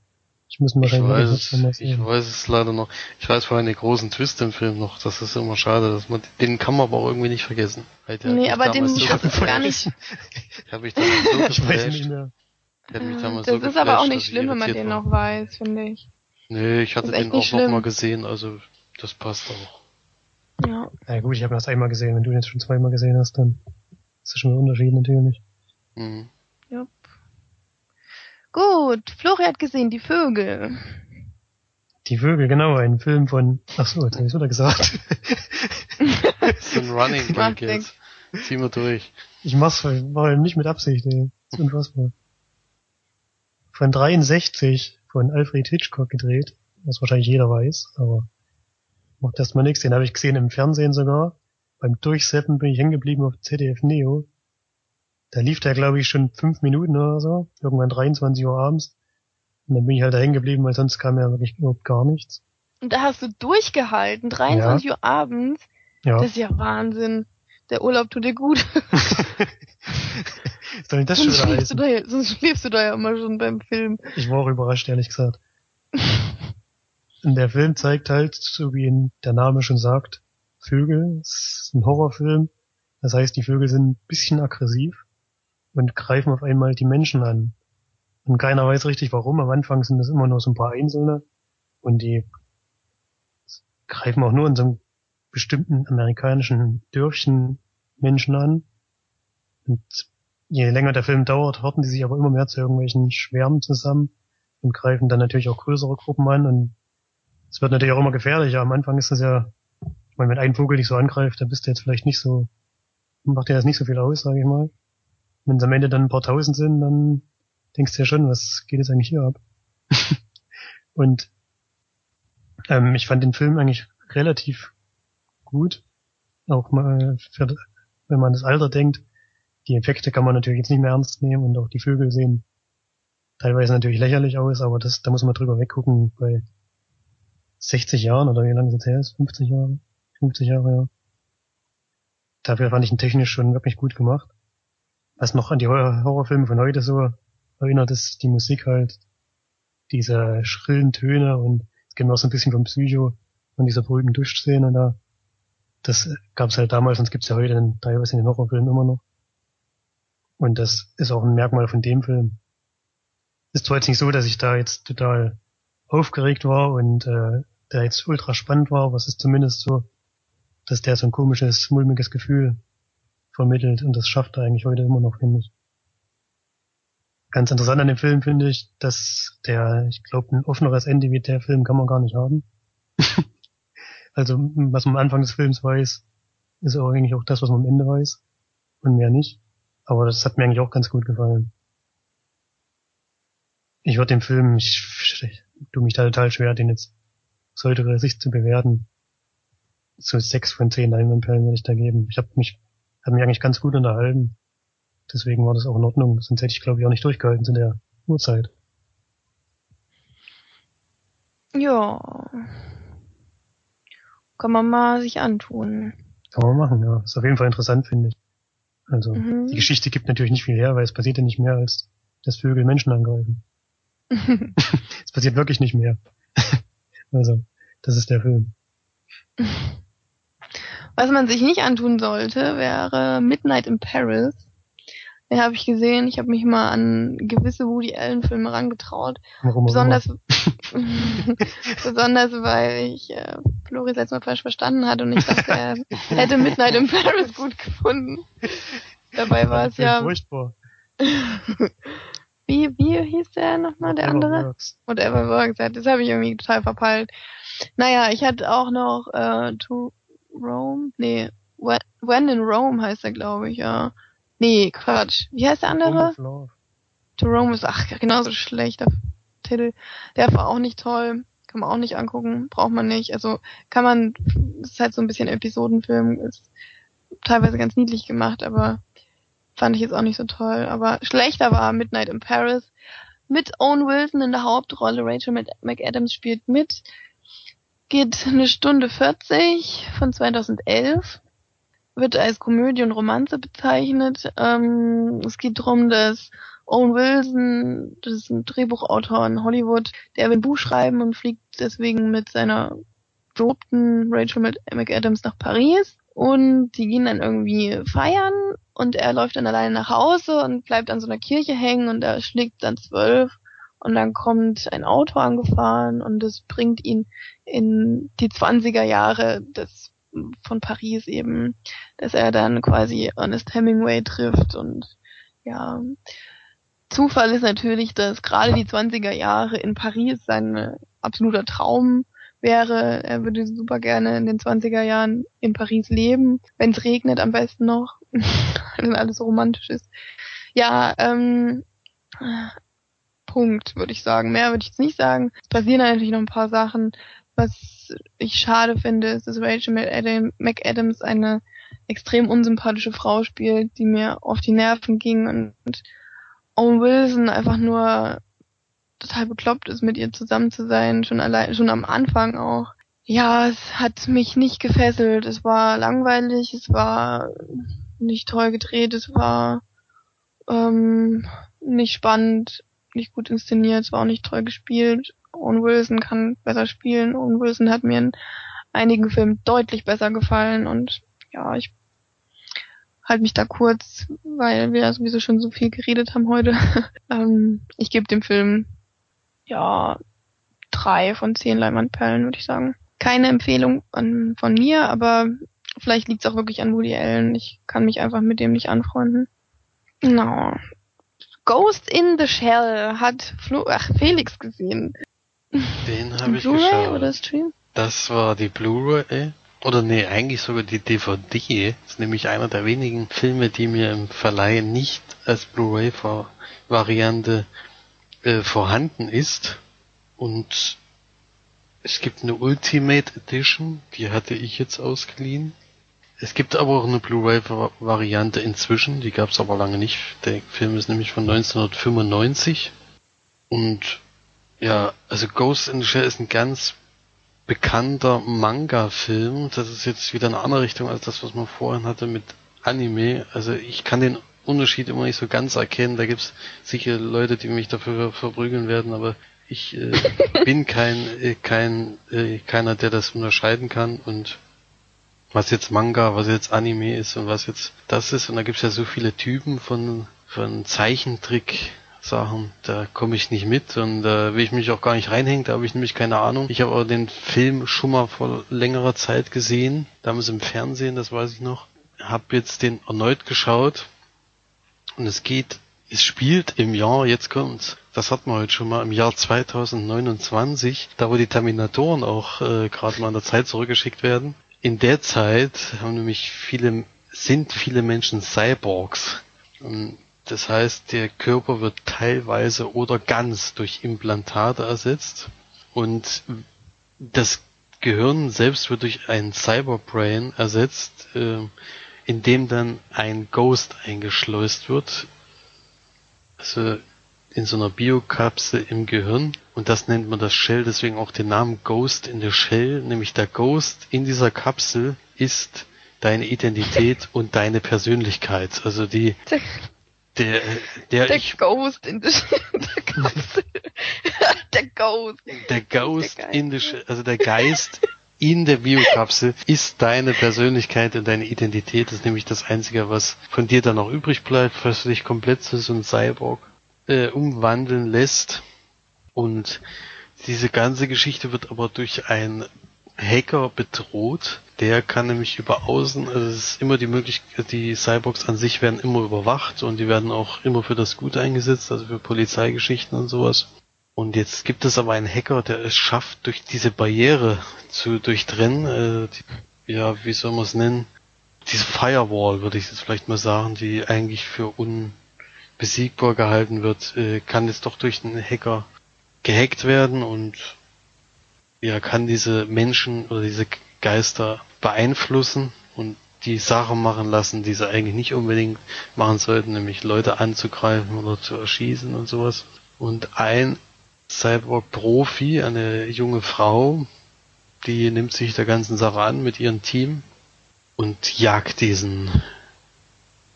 Ich muss mal Ich rein. weiß, es, ich weiß es leider noch. Ich weiß vor allem den großen Twist im Film noch. Das ist immer schade, dass man den kann man aber auch irgendwie nicht vergessen. Halt, der hat nee, aber den so geflasht. gar nicht. Ich habe mich damals so ich weiß nicht geflasht. mehr. Das so ist aber auch nicht schlimm, wenn man den war. noch weiß, finde ich. Nee, ich hatte den auch noch mal gesehen, also das passt auch. Ja. Na gut, ich habe das einmal gesehen. Wenn du ihn jetzt schon zweimal gesehen hast, dann ist das schon ein Unterschied natürlich. Mhm. ja. Gut, Flori hat gesehen, die Vögel. Die Vögel, genau, ein Film von. Ach so, jetzt habe ich wieder gesagt. Das ist ein Running Gag jetzt. Ziehen wir durch. Ich mach's war nicht mit Absicht, ey. Das ist unfassbar. Von 63 von Alfred Hitchcock gedreht, was wahrscheinlich jeder weiß, aber macht erstmal nichts. Den habe ich gesehen im Fernsehen sogar. Beim Durchseppen bin ich hängen geblieben auf ZDF Neo. Da lief der, glaube ich, schon fünf Minuten oder so, irgendwann 23 Uhr abends. Und dann bin ich halt da hängen geblieben, weil sonst kam ja wirklich überhaupt gar nichts. Und da hast du durchgehalten, 23 Uhr abends. Ja. Das ist ja Wahnsinn. Der Urlaub tut dir gut. Soll denn das schon sonst, wieder schläfst da, ja- sonst schläfst du da ja immer schon beim Film. Ich war auch überrascht, ehrlich gesagt. Und der Film zeigt halt, so wie ihn der Name schon sagt, Vögel. Es ist ein Horrorfilm. Das heißt, die Vögel sind ein bisschen aggressiv und greifen auf einmal die Menschen an. Und keiner weiß richtig warum. Am Anfang sind das immer nur so ein paar Einzelne. Und die greifen auch nur in so einem bestimmten amerikanischen Dörfchen Menschen an. Und je länger der Film dauert, horten die sich aber immer mehr zu irgendwelchen Schwärmen zusammen und greifen dann natürlich auch größere Gruppen an und es wird natürlich auch immer gefährlicher. Am Anfang ist das ja, ich meine, wenn ein Vogel dich so angreift, dann bist du jetzt vielleicht nicht so, macht dir das nicht so viel aus, sage ich mal. Wenn es am Ende dann ein paar tausend sind, dann denkst du ja schon, was geht jetzt eigentlich hier ab? und ähm, ich fand den Film eigentlich relativ gut. Auch mal, für, wenn man das Alter denkt, die Effekte kann man natürlich jetzt nicht mehr ernst nehmen und auch die Vögel sehen teilweise natürlich lächerlich aus, aber das, da muss man drüber weggucken bei 60 Jahren oder wie lange es jetzt her ist? 50 Jahre? 50 Jahre, ja. Dafür fand ich ihn technisch schon wirklich gut gemacht. Was noch an die Horror- Horrorfilme von heute so erinnert, ist die Musik halt, diese schrillen Töne und es geht mir auch so ein bisschen vom Psycho von dieser berühmten Duschszene da. Das gab's halt damals und es gibt's ja heute in, teilweise in den Horrorfilmen immer noch. Und das ist auch ein Merkmal von dem Film. Ist zwar jetzt nicht so, dass ich da jetzt total aufgeregt war und äh, der jetzt ultra spannend war, aber es ist zumindest so, dass der so ein komisches, mulmiges Gefühl vermittelt und das schafft er eigentlich heute immer noch, finde ich. Ganz interessant an dem Film finde ich, dass der, ich glaube, ein offeneres Ende wie der Film kann man gar nicht haben. also, was man am Anfang des Films weiß, ist auch eigentlich auch das, was man am Ende weiß und mehr nicht. Aber das hat mir eigentlich auch ganz gut gefallen. Ich würde den Film, ich, ich tue mich da total schwer, den jetzt aus heutiger Sicht zu bewerten. So sechs von zehn Leinwandperlen würde ich da geben. Ich habe mich, hab mich eigentlich ganz gut unterhalten. Deswegen war das auch in Ordnung. Sonst hätte ich, glaube ich, auch nicht durchgehalten zu der Uhrzeit. Ja. Kann man mal sich antun. Kann man machen, ja. Ist auf jeden Fall interessant, finde ich. Also, Mhm. die Geschichte gibt natürlich nicht viel her, weil es passiert ja nicht mehr, als dass Vögel Menschen angreifen. es passiert wirklich nicht mehr. also, das ist der Film. Was man sich nicht antun sollte, wäre Midnight in Paris. Den habe ich gesehen. Ich habe mich mal an gewisse Woody Allen Filme rangetraut. Warum Besonders, besonders weil ich äh, Floris letztes Mal falsch verstanden hatte und ich dachte, er hätte Midnight in Paris gut gefunden. Dabei war es ja, Furchtbar. wie, wie hieß der nochmal, der Whatever andere? works. Whatever Works, ja, das habe ich irgendwie total verpeilt. Naja, ich hatte auch noch äh, To Rome, nee, When When in Rome heißt er, glaube ich, ja. Nee, Quatsch. Wie heißt der andere? To Rome ist, ach, genauso schlechter Titel. Der war auch nicht toll. Kann man auch nicht angucken. Braucht man nicht. Also kann man, ist halt so ein bisschen Episodenfilm. Ist teilweise ganz niedlich gemacht, aber fand ich jetzt auch nicht so toll. Aber schlechter war Midnight in Paris. Mit Owen Wilson in der Hauptrolle. Rachel Mc- McAdams spielt mit. Geht eine Stunde 40 von 2011 wird als Komödie und Romanze bezeichnet. Ähm, es geht darum, dass Owen Wilson, das ist ein Drehbuchautor in Hollywood, der will ein Buch schreiben und fliegt deswegen mit seiner Verlobten Rachel Mc- McAdams nach Paris. Und die gehen dann irgendwie feiern und er läuft dann alleine nach Hause und bleibt an so einer Kirche hängen und er schlägt dann zwölf und dann kommt ein Auto angefahren und es bringt ihn in die 20er Jahre des, von Paris eben, dass er dann quasi Ernest Hemingway trifft und ja, Zufall ist natürlich, dass gerade die 20er Jahre in Paris sein absoluter Traum wäre. Er würde super gerne in den 20er Jahren in Paris leben, wenn es regnet am besten noch, wenn alles so romantisch ist. Ja, ähm, Punkt, würde ich sagen. Mehr würde ich jetzt nicht sagen. Es passieren natürlich noch ein paar Sachen. Was ich schade finde, ist, dass Rachel McAdam- McAdams eine extrem unsympathische Frau spielt, die mir auf die Nerven ging und, und Owen Wilson einfach nur total bekloppt ist, mit ihr zusammen zu sein, schon allein, schon am Anfang auch. Ja, es hat mich nicht gefesselt. Es war langweilig, es war nicht toll gedreht, es war ähm, nicht spannend, nicht gut inszeniert, es war auch nicht toll gespielt. Owen Wilson kann besser spielen. Owen Wilson hat mir in einigen Filmen deutlich besser gefallen und ja, ich halte mich da kurz, weil wir sowieso schon so viel geredet haben heute. ähm, ich gebe dem Film ja drei von zehn Leinwandperlen, würde ich sagen. Keine Empfehlung an, von mir, aber vielleicht liegt es auch wirklich an Woody Allen. Ich kann mich einfach mit dem nicht anfreunden. Genau. Ghost in the Shell hat Flo Ach, Felix gesehen. Den habe ich geschaut. oder Stream? Das war die Blu-ray. Oder nee, eigentlich sogar die DVD. Das ist nämlich einer der wenigen Filme, die mir im Verleih nicht als Blu-ray-Variante äh, vorhanden ist. Und es gibt eine Ultimate Edition, die hatte ich jetzt ausgeliehen. Es gibt aber auch eine Blu-ray-Variante inzwischen, die gab es aber lange nicht. Der Film ist nämlich von 1995. Und ja, also Ghost in the Shell ist ein ganz bekannter Manga-Film. Das ist jetzt wieder eine andere Richtung als das, was man vorhin hatte mit Anime. Also ich kann den Unterschied immer nicht so ganz erkennen. Da gibt's sicher Leute, die mich dafür verprügeln werden, aber ich äh, bin kein äh, kein äh, keiner, der das unterscheiden kann und was jetzt Manga, was jetzt Anime ist und was jetzt das ist. Und da gibt's ja so viele Typen von von Zeichentrick Sachen, da komme ich nicht mit und da will ich mich auch gar nicht reinhängen, da habe ich nämlich keine Ahnung. Ich habe aber den Film schon mal vor längerer Zeit gesehen, damals im Fernsehen, das weiß ich noch. Hab jetzt den erneut geschaut und es geht, es spielt im Jahr, jetzt kommt's, das hatten wir heute schon mal, im Jahr 2029, da wo die Terminatoren auch äh, gerade mal an der Zeit zurückgeschickt werden. In der Zeit haben nämlich viele, sind viele Menschen Cyborgs. Und das heißt, der Körper wird teilweise oder ganz durch Implantate ersetzt und das Gehirn selbst wird durch ein Cyberbrain ersetzt, äh, in dem dann ein Ghost eingeschleust wird. Also in so einer Biokapsel im Gehirn und das nennt man das Shell, deswegen auch den Namen Ghost in the Shell, nämlich der Ghost in dieser Kapsel ist deine Identität und deine Persönlichkeit. Also die der, der, Der ich, Ghost in der, der Kapsel. der Ghost. der Ghost geil. in the, also der Geist in der Biokapsel ist deine Persönlichkeit und deine Identität. Das ist nämlich das Einzige, was von dir dann noch übrig bleibt, falls du dich komplett zu so einem Cyborg äh, umwandeln lässt. Und diese ganze Geschichte wird aber durch einen Hacker bedroht. Der kann nämlich über außen, also es ist immer die Möglichkeit, die Cyborgs an sich werden immer überwacht und die werden auch immer für das Gute eingesetzt, also für Polizeigeschichten und sowas. Und jetzt gibt es aber einen Hacker, der es schafft, durch diese Barriere zu durchtrennen, äh, die, ja, wie soll man es nennen? Diese Firewall, würde ich jetzt vielleicht mal sagen, die eigentlich für unbesiegbar gehalten wird, äh, kann jetzt doch durch einen Hacker gehackt werden und ja, kann diese Menschen oder diese Geister beeinflussen und die Sachen machen lassen, die sie eigentlich nicht unbedingt machen sollten, nämlich Leute anzugreifen oder zu erschießen und sowas. Und ein Cyborg-Profi, eine junge Frau, die nimmt sich der ganzen Sache an mit ihrem Team und jagt diesen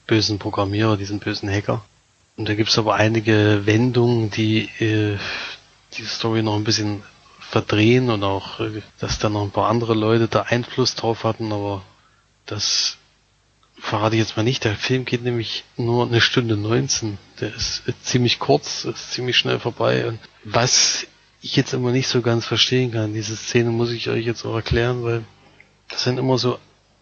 bösen Programmierer, diesen bösen Hacker. Und da gibt's aber einige Wendungen, die äh, die Story noch ein bisschen verdrehen und auch, äh, dass da noch ein paar andere Leute da Einfluss drauf hatten, aber das verrate ich jetzt mal nicht. Der Film geht nämlich nur eine Stunde 19. Der ist äh, ziemlich kurz, ist ziemlich schnell vorbei. Und was ich jetzt immer nicht so ganz verstehen kann, diese Szene muss ich euch jetzt auch erklären, weil das sind immer so,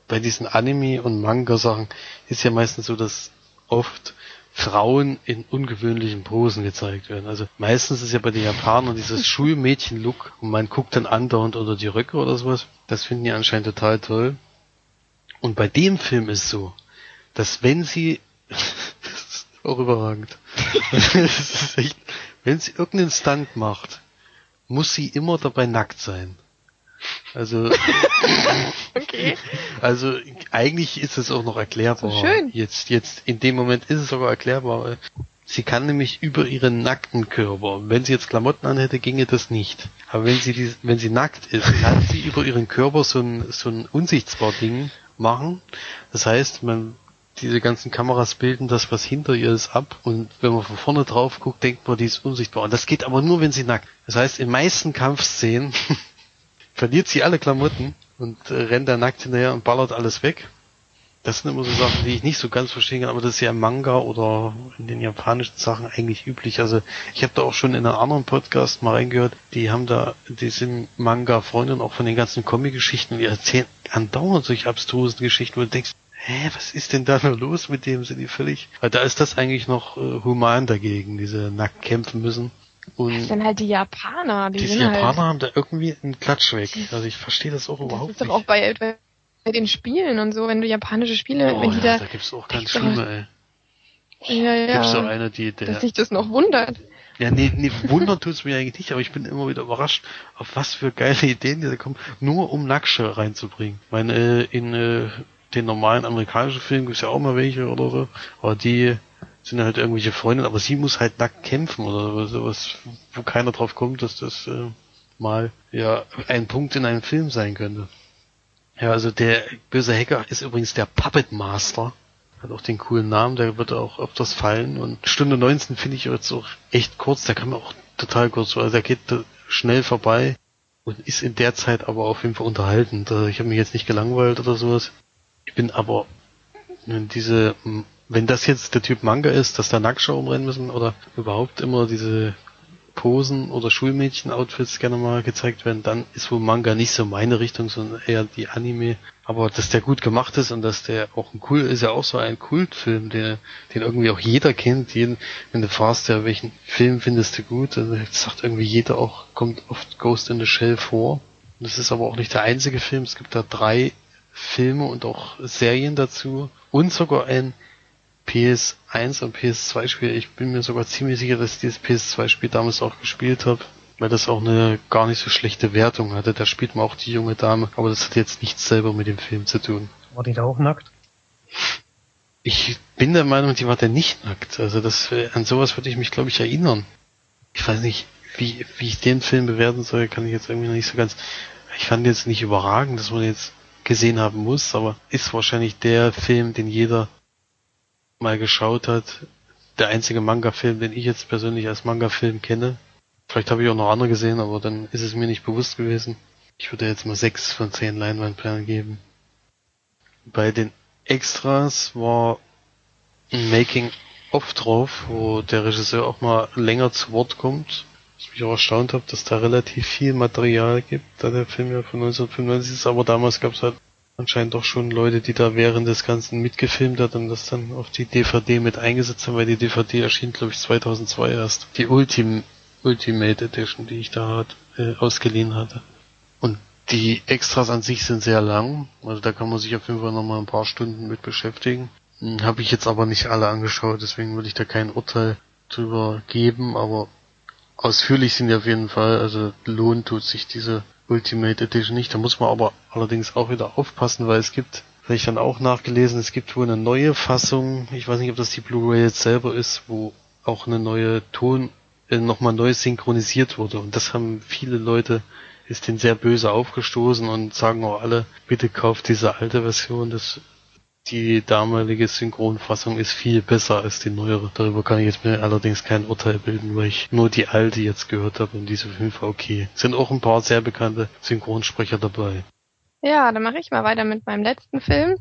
bei diesen Anime- und Manga-Sachen ist ja meistens so, dass oft Frauen in ungewöhnlichen Posen gezeigt werden. Also meistens ist ja bei den Japanern dieses Schulmädchen-Look und man guckt dann andauernd unter die Röcke oder sowas. Das finden die anscheinend total toll. Und bei dem Film ist so, dass wenn sie, das ist auch überragend, echt, wenn sie irgendeinen Stunt macht, muss sie immer dabei nackt sein. Also, Okay. also eigentlich ist es auch noch erklärbar. So schön. Jetzt, jetzt in dem Moment ist es sogar erklärbar. Sie kann nämlich über ihren nackten Körper, wenn sie jetzt Klamotten anhätte, ginge das nicht. Aber wenn sie dies, wenn sie nackt ist, kann sie über ihren Körper so ein, so ein unsichtbar Ding machen. Das heißt, man, diese ganzen Kameras bilden das, was hinter ihr ist, ab. Und wenn man von vorne drauf guckt, denkt man, die ist unsichtbar. Und das geht aber nur, wenn sie nackt. Das heißt, in meisten Kampfszenen verliert sie alle Klamotten und äh, rennt da nackt hinterher und ballert alles weg. Das sind immer so Sachen, die ich nicht so ganz verstehen kann, aber das ist ja im Manga oder in den japanischen Sachen eigentlich üblich. Also ich habe da auch schon in einem anderen Podcast mal reingehört, die haben da, die sind Manga-Freunde und auch von den ganzen Comic-Geschichten die erzählen andauernd solche abstrusen Geschichten, wo du denkst, hä, was ist denn da nur los mit dem? Sind die völlig, weil da ist das eigentlich noch äh, human dagegen, diese nackt kämpfen müssen. Das Und sind halt die Japaner. Die diese sind Japaner halt, haben da irgendwie einen Klatsch weg. Also ich verstehe das auch das überhaupt ist doch nicht. auch bei, bei den Spielen und so, wenn du japanische Spiele, oh, wenn die ja, da, da gibt's auch ganz schlimme, ey. ja, Gibt's so ja, eine, die, der, dass sich das noch wundert. Ja, nee, nee, wundern tut's mir eigentlich nicht, aber ich bin immer wieder überrascht, auf was für geile Ideen die da kommen, nur um Nacksche reinzubringen. Ich meine, äh, in äh, den normalen amerikanischen Filmen gibt's ja auch mal welche oder so, aber die sind halt irgendwelche Freundinnen, aber sie muss halt nackt kämpfen oder sowas, wo keiner drauf kommt, dass das äh, mal ja ein Punkt in einem Film sein könnte. Ja, also der böse Hacker ist übrigens der Puppet Master. Hat auch den coolen Namen, der wird auch öfters fallen. Und Stunde 19 finde ich jetzt auch echt kurz, der kann mir auch total kurz, also der geht da schnell vorbei und ist in der Zeit aber auf jeden Fall unterhaltend. Also ich habe mich jetzt nicht gelangweilt oder sowas. Ich bin aber diese, wenn das jetzt der Typ Manga ist, dass da Nacktschau umrennen müssen oder überhaupt immer diese Posen oder Schulmädchen-Outfits gerne mal gezeigt werden, dann ist wohl Manga nicht so meine Richtung, sondern eher die Anime. Aber dass der gut gemacht ist und dass der auch ein cool ist, ja auch so ein Kultfilm, der, den irgendwie auch jeder kennt. Jeden, wenn du fragst, ja, welchen Film findest du gut, dann sagt irgendwie jeder auch, kommt oft Ghost in the Shell vor. Und das ist aber auch nicht der einzige Film. Es gibt da drei Filme und auch Serien dazu und sogar ein PS1 und PS2 Spiel. Ich bin mir sogar ziemlich sicher, dass ich dieses PS2 Spiel damals auch gespielt habe, weil das auch eine gar nicht so schlechte Wertung hatte. Da spielt man auch die junge Dame, aber das hat jetzt nichts selber mit dem Film zu tun. War die da auch nackt? Ich bin der Meinung, die war da nicht nackt. Also das äh, an sowas würde ich mich, glaube ich, erinnern. Ich weiß nicht, wie, wie ich den Film bewerten soll, kann ich jetzt irgendwie noch nicht so ganz. Ich fand jetzt nicht überragend, dass man jetzt gesehen haben muss, aber ist wahrscheinlich der Film, den jeder mal geschaut hat. Der einzige Manga-Film, den ich jetzt persönlich als Manga-Film kenne. Vielleicht habe ich auch noch andere gesehen, aber dann ist es mir nicht bewusst gewesen. Ich würde jetzt mal sechs von zehn Leinwandperlen geben. Bei den Extras war ein Making-of drauf, wo der Regisseur auch mal länger zu Wort kommt. Was mich auch erstaunt habe, dass da relativ viel Material gibt, da der Film ja von 1995 ist, aber damals gab es halt anscheinend doch schon Leute, die da während des Ganzen mitgefilmt hat und das dann auf die DVD mit eingesetzt haben, weil die DVD erschien, glaube ich, 2002 erst. Die Ultim Ultimate Edition, die ich da hat, äh, ausgeliehen hatte. Und die Extras an sich sind sehr lang, also da kann man sich auf jeden Fall nochmal ein paar Stunden mit beschäftigen. Hm, Habe ich jetzt aber nicht alle angeschaut, deswegen würde ich da kein Urteil drüber geben, aber ausführlich sind die auf jeden Fall, also lohnt tut sich diese Ultimate Edition nicht. Da muss man aber allerdings auch wieder aufpassen, weil es gibt, habe ich dann auch nachgelesen, es gibt wohl eine neue Fassung, ich weiß nicht, ob das die Blu-ray jetzt selber ist, wo auch eine neue Ton äh, nochmal neu synchronisiert wurde. Und das haben viele Leute, ist denen sehr böse aufgestoßen und sagen auch alle, bitte kauft diese alte Version, das die damalige Synchronfassung ist viel besser als die neuere. Darüber kann ich jetzt mir allerdings kein Urteil bilden, weil ich nur die alte jetzt gehört habe und diese fünf okay. Sind auch ein paar sehr bekannte Synchronsprecher dabei. Ja, dann mache ich mal weiter mit meinem letzten Film.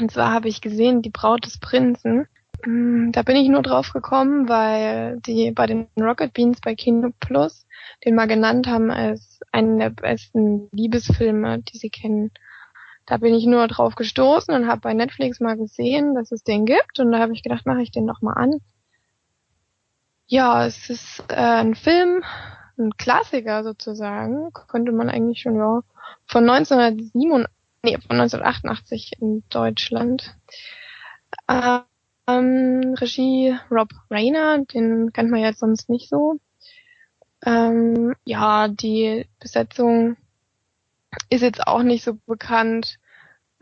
Und zwar habe ich gesehen Die Braut des Prinzen. Mm, Da bin ich nur drauf gekommen, weil die bei den Rocket Beans bei Kino Plus den mal genannt haben als einen der besten Liebesfilme, die sie kennen. Da bin ich nur drauf gestoßen und habe bei Netflix mal gesehen, dass es den gibt. Und da habe ich gedacht, mache ich den noch mal an. Ja, es ist äh, ein Film, ein Klassiker sozusagen, könnte man eigentlich schon ja von 1987, nee, von 1988 in Deutschland. Ähm, Regie Rob Reiner, den kennt man jetzt sonst nicht so. Ähm, ja, die Besetzung ist jetzt auch nicht so bekannt.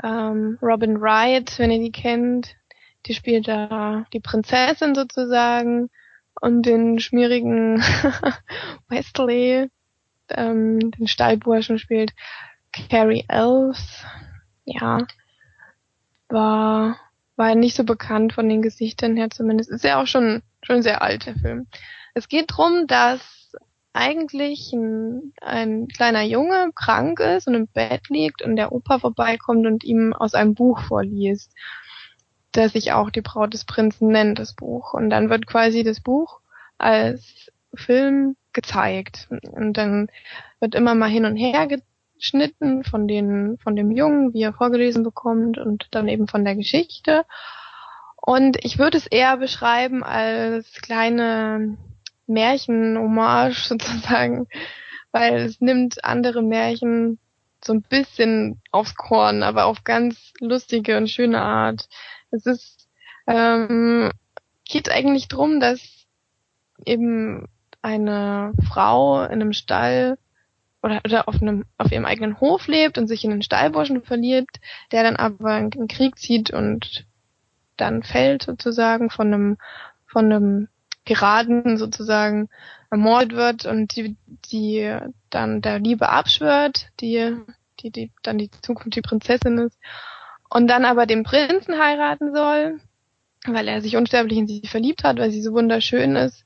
Ähm, Robin Wright, wenn ihr die kennt, die spielt da die Prinzessin sozusagen und den schmierigen Wesley, ähm, den Stallburschen spielt Carrie Elves. Ja, war war nicht so bekannt von den Gesichtern her zumindest. Ist ja auch schon schon sehr alt der Film. Es geht drum, dass eigentlich ein, ein kleiner Junge krank ist und im Bett liegt und der Opa vorbeikommt und ihm aus einem Buch vorliest, das sich auch die Braut des Prinzen nennt, das Buch. Und dann wird quasi das Buch als Film gezeigt. Und dann wird immer mal hin und her geschnitten von den, von dem Jungen, wie er vorgelesen bekommt und dann eben von der Geschichte. Und ich würde es eher beschreiben als kleine Märchen-Hommage sozusagen, weil es nimmt andere Märchen so ein bisschen aufs Korn, aber auf ganz lustige und schöne Art. Es ist ähm, geht eigentlich drum, dass eben eine Frau in einem Stall oder, oder auf einem auf ihrem eigenen Hof lebt und sich in einen Stallburschen verliert, der dann aber in Krieg zieht und dann fällt sozusagen von einem von einem Piraten sozusagen ermordet wird und die, die dann der Liebe abschwört, die, die, die dann die Zukunft die Prinzessin ist und dann aber den Prinzen heiraten soll, weil er sich unsterblich in sie verliebt hat, weil sie so wunderschön ist.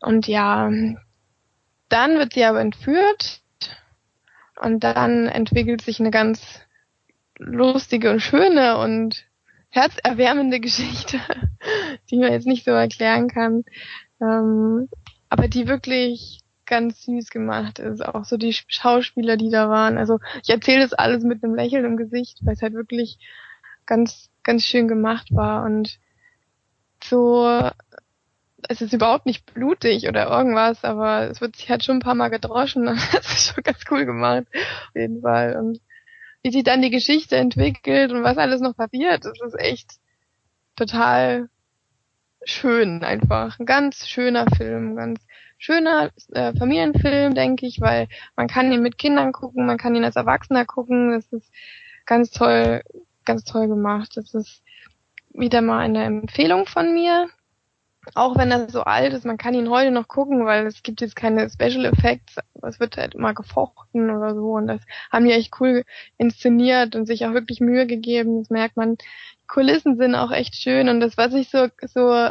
Und ja, dann wird sie aber entführt und dann entwickelt sich eine ganz lustige und schöne und herzerwärmende Geschichte, die man jetzt nicht so erklären kann, ähm, aber die wirklich ganz süß gemacht ist. Auch so die Schauspieler, die da waren. Also ich erzähle das alles mit einem Lächeln im Gesicht, weil es halt wirklich ganz, ganz schön gemacht war und so es ist überhaupt nicht blutig oder irgendwas, aber es wird sich halt schon ein paar Mal gedroschen. Das ist schon ganz cool gemacht, auf jeden Fall. Und wie sich dann die Geschichte entwickelt und was alles noch passiert, das ist echt total schön einfach. Ein ganz schöner Film, ganz schöner äh, Familienfilm, denke ich, weil man kann ihn mit Kindern gucken, man kann ihn als Erwachsener gucken. Das ist ganz toll, ganz toll gemacht. Das ist wieder mal eine Empfehlung von mir auch wenn er so alt ist, man kann ihn heute noch gucken, weil es gibt jetzt keine Special Effects, es wird halt immer gefochten oder so und das haben die echt cool inszeniert und sich auch wirklich Mühe gegeben, das merkt man. Die Kulissen sind auch echt schön und das, was ich so, so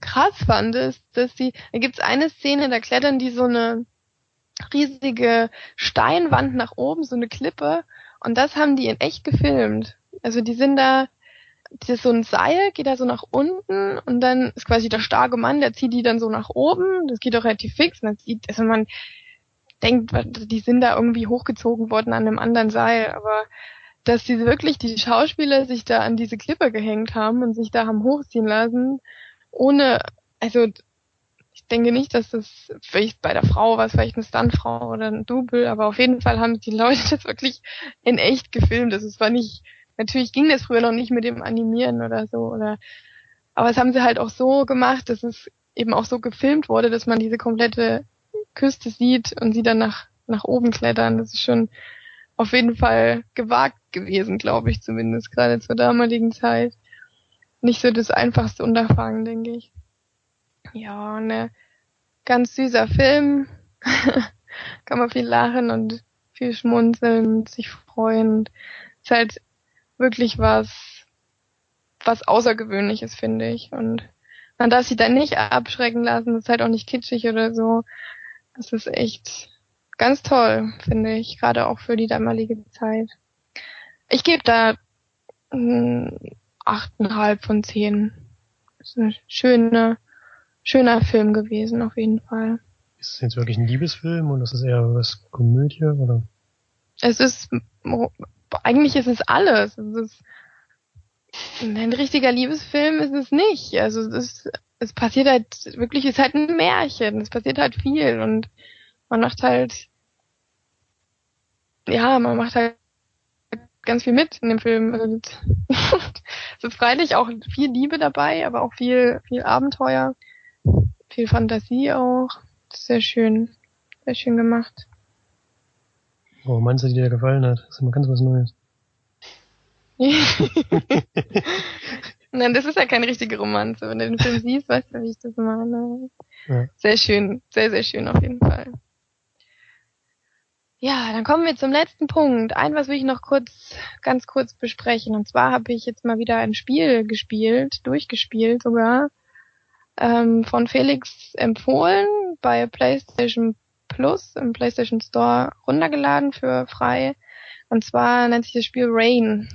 krass fand, ist, dass die, da gibt's eine Szene, da klettern die so eine riesige Steinwand nach oben, so eine Klippe und das haben die in echt gefilmt. Also die sind da das ist so ein Seil, geht da so nach unten und dann ist quasi der starke Mann, der zieht die dann so nach oben. Das geht auch relativ fix. Und dann sieht, also man denkt, die sind da irgendwie hochgezogen worden an einem anderen Seil, aber dass die wirklich, die Schauspieler sich da an diese Klippe gehängt haben und sich da haben hochziehen lassen, ohne, also ich denke nicht, dass das vielleicht bei der Frau war, vielleicht eine Stuntfrau oder ein Double, aber auf jeden Fall haben die Leute das wirklich in echt gefilmt. Also war nicht Natürlich ging das früher noch nicht mit dem Animieren oder so, oder, aber es haben sie halt auch so gemacht, dass es eben auch so gefilmt wurde, dass man diese komplette Küste sieht und sie dann nach, nach oben klettern. Das ist schon auf jeden Fall gewagt gewesen, glaube ich zumindest, gerade zur damaligen Zeit. Nicht so das einfachste Unterfangen, denke ich. Ja, ne, ganz süßer Film. Kann man viel lachen und viel schmunzeln und sich freuen. ist halt wirklich was, was Außergewöhnliches, finde ich. Und man darf sich da nicht abschrecken lassen. Das ist halt auch nicht kitschig oder so. Das ist echt ganz toll, finde ich. Gerade auch für die damalige Zeit. Ich gebe da hm, achteinhalb von zehn. Das ist ein schöner, schöner Film gewesen, auf jeden Fall. Ist es jetzt wirklich ein Liebesfilm oder ist es eher was Komödie oder? Es ist eigentlich ist es alles. Es ist ein richtiger Liebesfilm ist es nicht. Also es, ist, es passiert halt wirklich, es ist halt ein Märchen. Es passiert halt viel und man macht halt, ja, man macht halt ganz viel mit in dem Film. Und es ist freilich auch viel Liebe dabei, aber auch viel, viel Abenteuer, viel Fantasie auch. Sehr schön, sehr schön gemacht. Romanze, die dir gefallen hat. Das ist immer ganz was Neues. Nein, das ist ja keine richtige Romanze. Wenn du den Film siehst, weißt du, wie ich das meine. Ja. Sehr schön, sehr, sehr schön auf jeden Fall. Ja, dann kommen wir zum letzten Punkt. Ein, was will ich noch kurz, ganz kurz besprechen. Und zwar habe ich jetzt mal wieder ein Spiel gespielt, durchgespielt sogar, ähm, von Felix empfohlen, bei PlayStation Plus im PlayStation Store runtergeladen für frei. Und zwar nennt sich das Spiel Rain.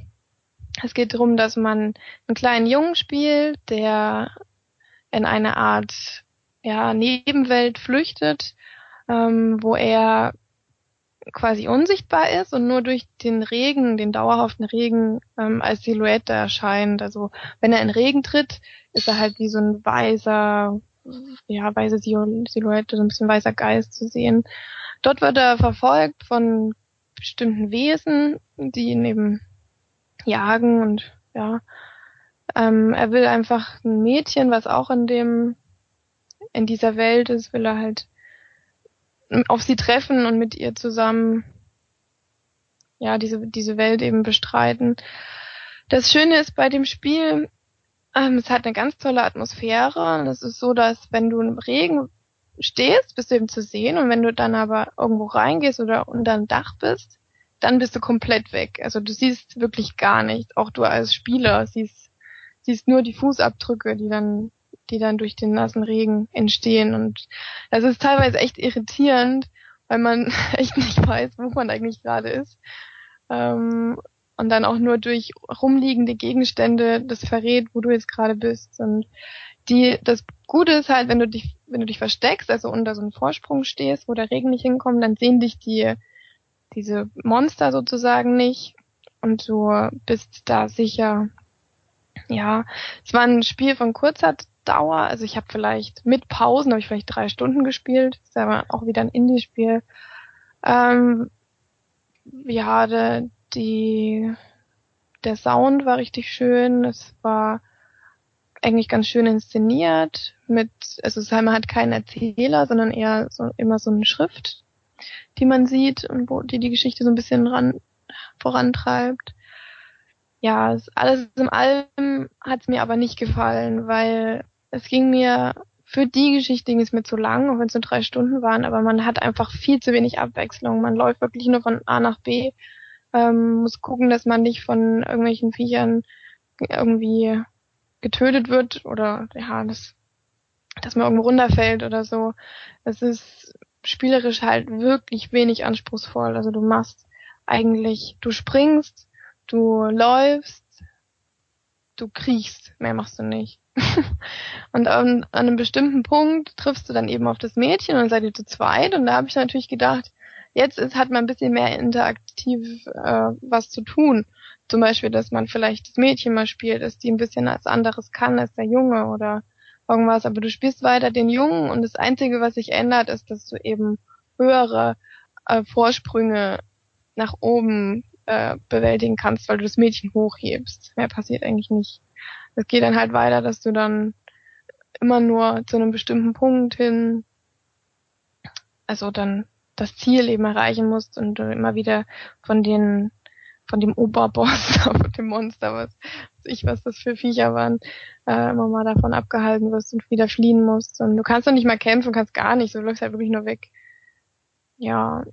Es geht darum, dass man einen kleinen Jungen spielt, der in eine Art ja, Nebenwelt flüchtet, ähm, wo er quasi unsichtbar ist und nur durch den Regen, den dauerhaften Regen ähm, als Silhouette erscheint. Also wenn er in Regen tritt, ist er halt wie so ein weißer, ja, weiße Silhouette, so ein bisschen weißer Geist zu sehen. Dort wird er verfolgt von bestimmten Wesen, die ihn eben jagen und ja, ähm, er will einfach ein Mädchen, was auch in dem in dieser Welt ist, will er halt auf sie treffen und mit ihr zusammen ja diese diese Welt eben bestreiten. Das Schöne ist bei dem Spiel, ähm, es hat eine ganz tolle Atmosphäre. Und es ist so, dass wenn du im Regen stehst, bist du eben zu sehen und wenn du dann aber irgendwo reingehst oder unter ein Dach bist, dann bist du komplett weg. Also du siehst wirklich gar nichts. Auch du als Spieler siehst, siehst nur die Fußabdrücke, die dann, die dann durch den nassen Regen entstehen. Und das ist teilweise echt irritierend, weil man echt nicht weiß, wo man eigentlich gerade ist. Ähm, und dann auch nur durch rumliegende Gegenstände das verrät, wo du jetzt gerade bist. Und die, das Gute ist halt, wenn du dich, wenn du dich versteckst, also unter so einem Vorsprung stehst, wo der Regen nicht hinkommt, dann sehen dich die diese Monster sozusagen nicht und du bist da sicher. Ja, es war ein Spiel von kurzer Dauer, also ich habe vielleicht mit Pausen habe ich vielleicht drei Stunden gespielt, ist aber auch wieder ein Indie-Spiel. Ähm, ja, der, die der Sound war richtig schön, es war eigentlich ganz schön inszeniert mit, also es hat keinen Erzähler, sondern eher so immer so eine Schrift, die man sieht und wo die die Geschichte so ein bisschen ran, vorantreibt. Ja, es, alles im allem hat es mir aber nicht gefallen, weil es ging mir für die Geschichte ging es mir zu lang, auch wenn es nur drei Stunden waren, aber man hat einfach viel zu wenig Abwechslung. Man läuft wirklich nur von A nach B, ähm, muss gucken, dass man nicht von irgendwelchen Viechern irgendwie getötet wird oder ja, das, dass man irgendwo runterfällt oder so. Es ist spielerisch halt wirklich wenig anspruchsvoll. Also du machst eigentlich, du springst, du läufst, du kriechst, mehr machst du nicht. und an, an, einem bestimmten Punkt triffst du dann eben auf das Mädchen und seid ihr zu zweit und da habe ich natürlich gedacht, jetzt ist, hat man ein bisschen mehr interaktiv äh, was zu tun. Zum Beispiel, dass man vielleicht das Mädchen mal spielt, dass die ein bisschen als anderes kann als der Junge oder irgendwas, aber du spielst weiter den Jungen und das Einzige, was sich ändert, ist, dass du eben höhere äh, Vorsprünge nach oben äh, bewältigen kannst, weil du das Mädchen hochhebst. Mehr passiert eigentlich nicht. Es geht dann halt weiter, dass du dann immer nur zu einem bestimmten Punkt hin, also dann das Ziel eben erreichen musst und du immer wieder von den von dem Oberboss, von dem Monster, was weiß ich, was das für Viecher waren, äh, immer mal davon abgehalten wirst und wieder fliehen musst. Und du kannst doch nicht mal kämpfen, kannst gar nicht, du läufst halt wirklich nur weg. Ja,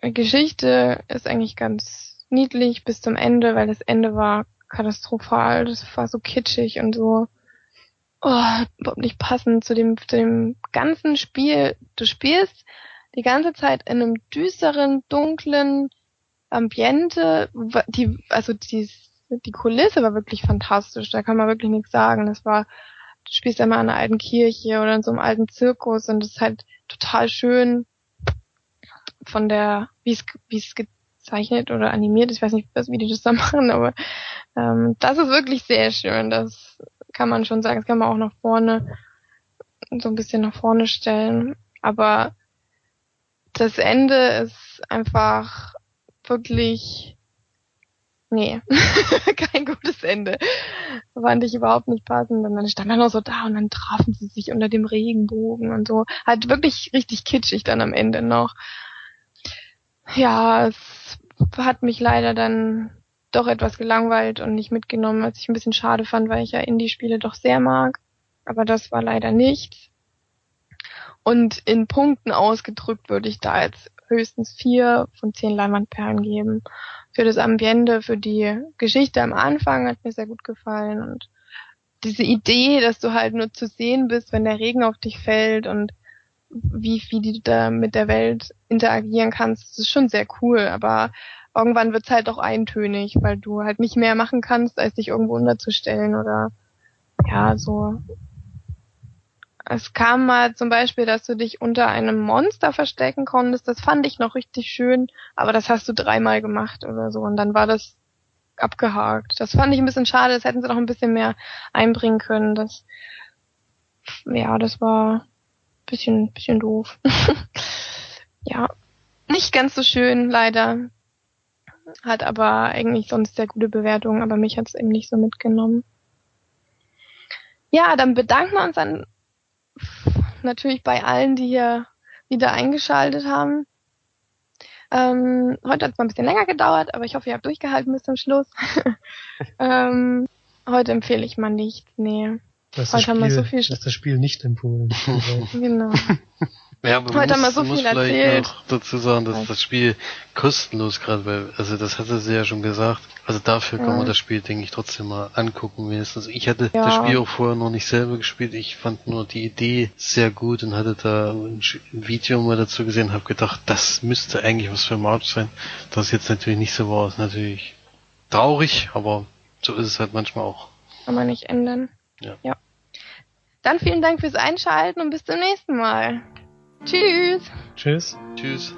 Geschichte ist eigentlich ganz niedlich bis zum Ende, weil das Ende war katastrophal, das war so kitschig und so oh, überhaupt nicht passend zu dem, zu dem ganzen Spiel. Du spielst die ganze Zeit in einem düsteren, dunklen, Ambiente, die, also die, die Kulisse war wirklich fantastisch, da kann man wirklich nichts sagen. Das war, du spielst immer in einer alten Kirche oder in so einem alten Zirkus und das ist halt total schön von der, wie es, wie es gezeichnet oder animiert, ich weiß nicht, wie die das da machen, aber ähm, das ist wirklich sehr schön. Das kann man schon sagen, das kann man auch nach vorne, so ein bisschen nach vorne stellen. Aber das Ende ist einfach wirklich, nee, kein gutes Ende. Fand ich überhaupt nicht passend. Und dann stand er noch so da und dann trafen sie sich unter dem Regenbogen und so. Halt wirklich richtig kitschig dann am Ende noch. ja, es hat mich leider dann doch etwas gelangweilt und nicht mitgenommen, was ich ein bisschen schade fand, weil ich ja Indie-Spiele doch sehr mag. Aber das war leider nichts. Und in Punkten ausgedrückt würde ich da jetzt höchstens vier von zehn Leinwandperlen geben. Für das Ambiente, für die Geschichte am Anfang hat mir sehr gut gefallen und diese Idee, dass du halt nur zu sehen bist, wenn der Regen auf dich fällt und wie, wie du da mit der Welt interagieren kannst, ist schon sehr cool, aber irgendwann wird's halt auch eintönig, weil du halt nicht mehr machen kannst, als dich irgendwo unterzustellen oder ja, so. Es kam mal zum Beispiel, dass du dich unter einem Monster verstecken konntest. Das fand ich noch richtig schön, aber das hast du dreimal gemacht oder so und dann war das abgehakt. Das fand ich ein bisschen schade. Das hätten sie noch ein bisschen mehr einbringen können. Das, ja, das war ein bisschen, bisschen doof. ja, nicht ganz so schön, leider. Hat aber eigentlich sonst sehr gute Bewertungen, aber mich hat's eben nicht so mitgenommen. Ja, dann bedanken wir uns dann natürlich bei allen, die hier wieder eingeschaltet haben. Ähm, heute hat es mal ein bisschen länger gedauert, aber ich hoffe, ihr habt durchgehalten bis zum Schluss. ähm, heute empfehle ich mal nichts, nee. Das Heute haben wir Spiel, so viel ist das Spiel nicht empfohlen. Genau. Ja, aber Heute man haben muss, so muss viel vielleicht erzählt. noch dazu sagen, dass das Spiel kostenlos gerade, weil, also das hatte sie ja schon gesagt. Also dafür kann man das Spiel, denke ich, trotzdem mal angucken wenigstens. Ich hatte Ja. das Spiel auch vorher noch nicht selber gespielt. Ich fand nur die Idee sehr gut und hatte da ein ein Video mal dazu gesehen, habe gedacht, das müsste eigentlich was für March sein. Das jetzt natürlich nicht so war, ist natürlich traurig, aber so ist es halt manchmal auch. Kann man nicht ändern. Ja. ja. Dann vielen Dank fürs Einschalten und bis zum nächsten Mal. Tschüss. Tschüss. Tschüss.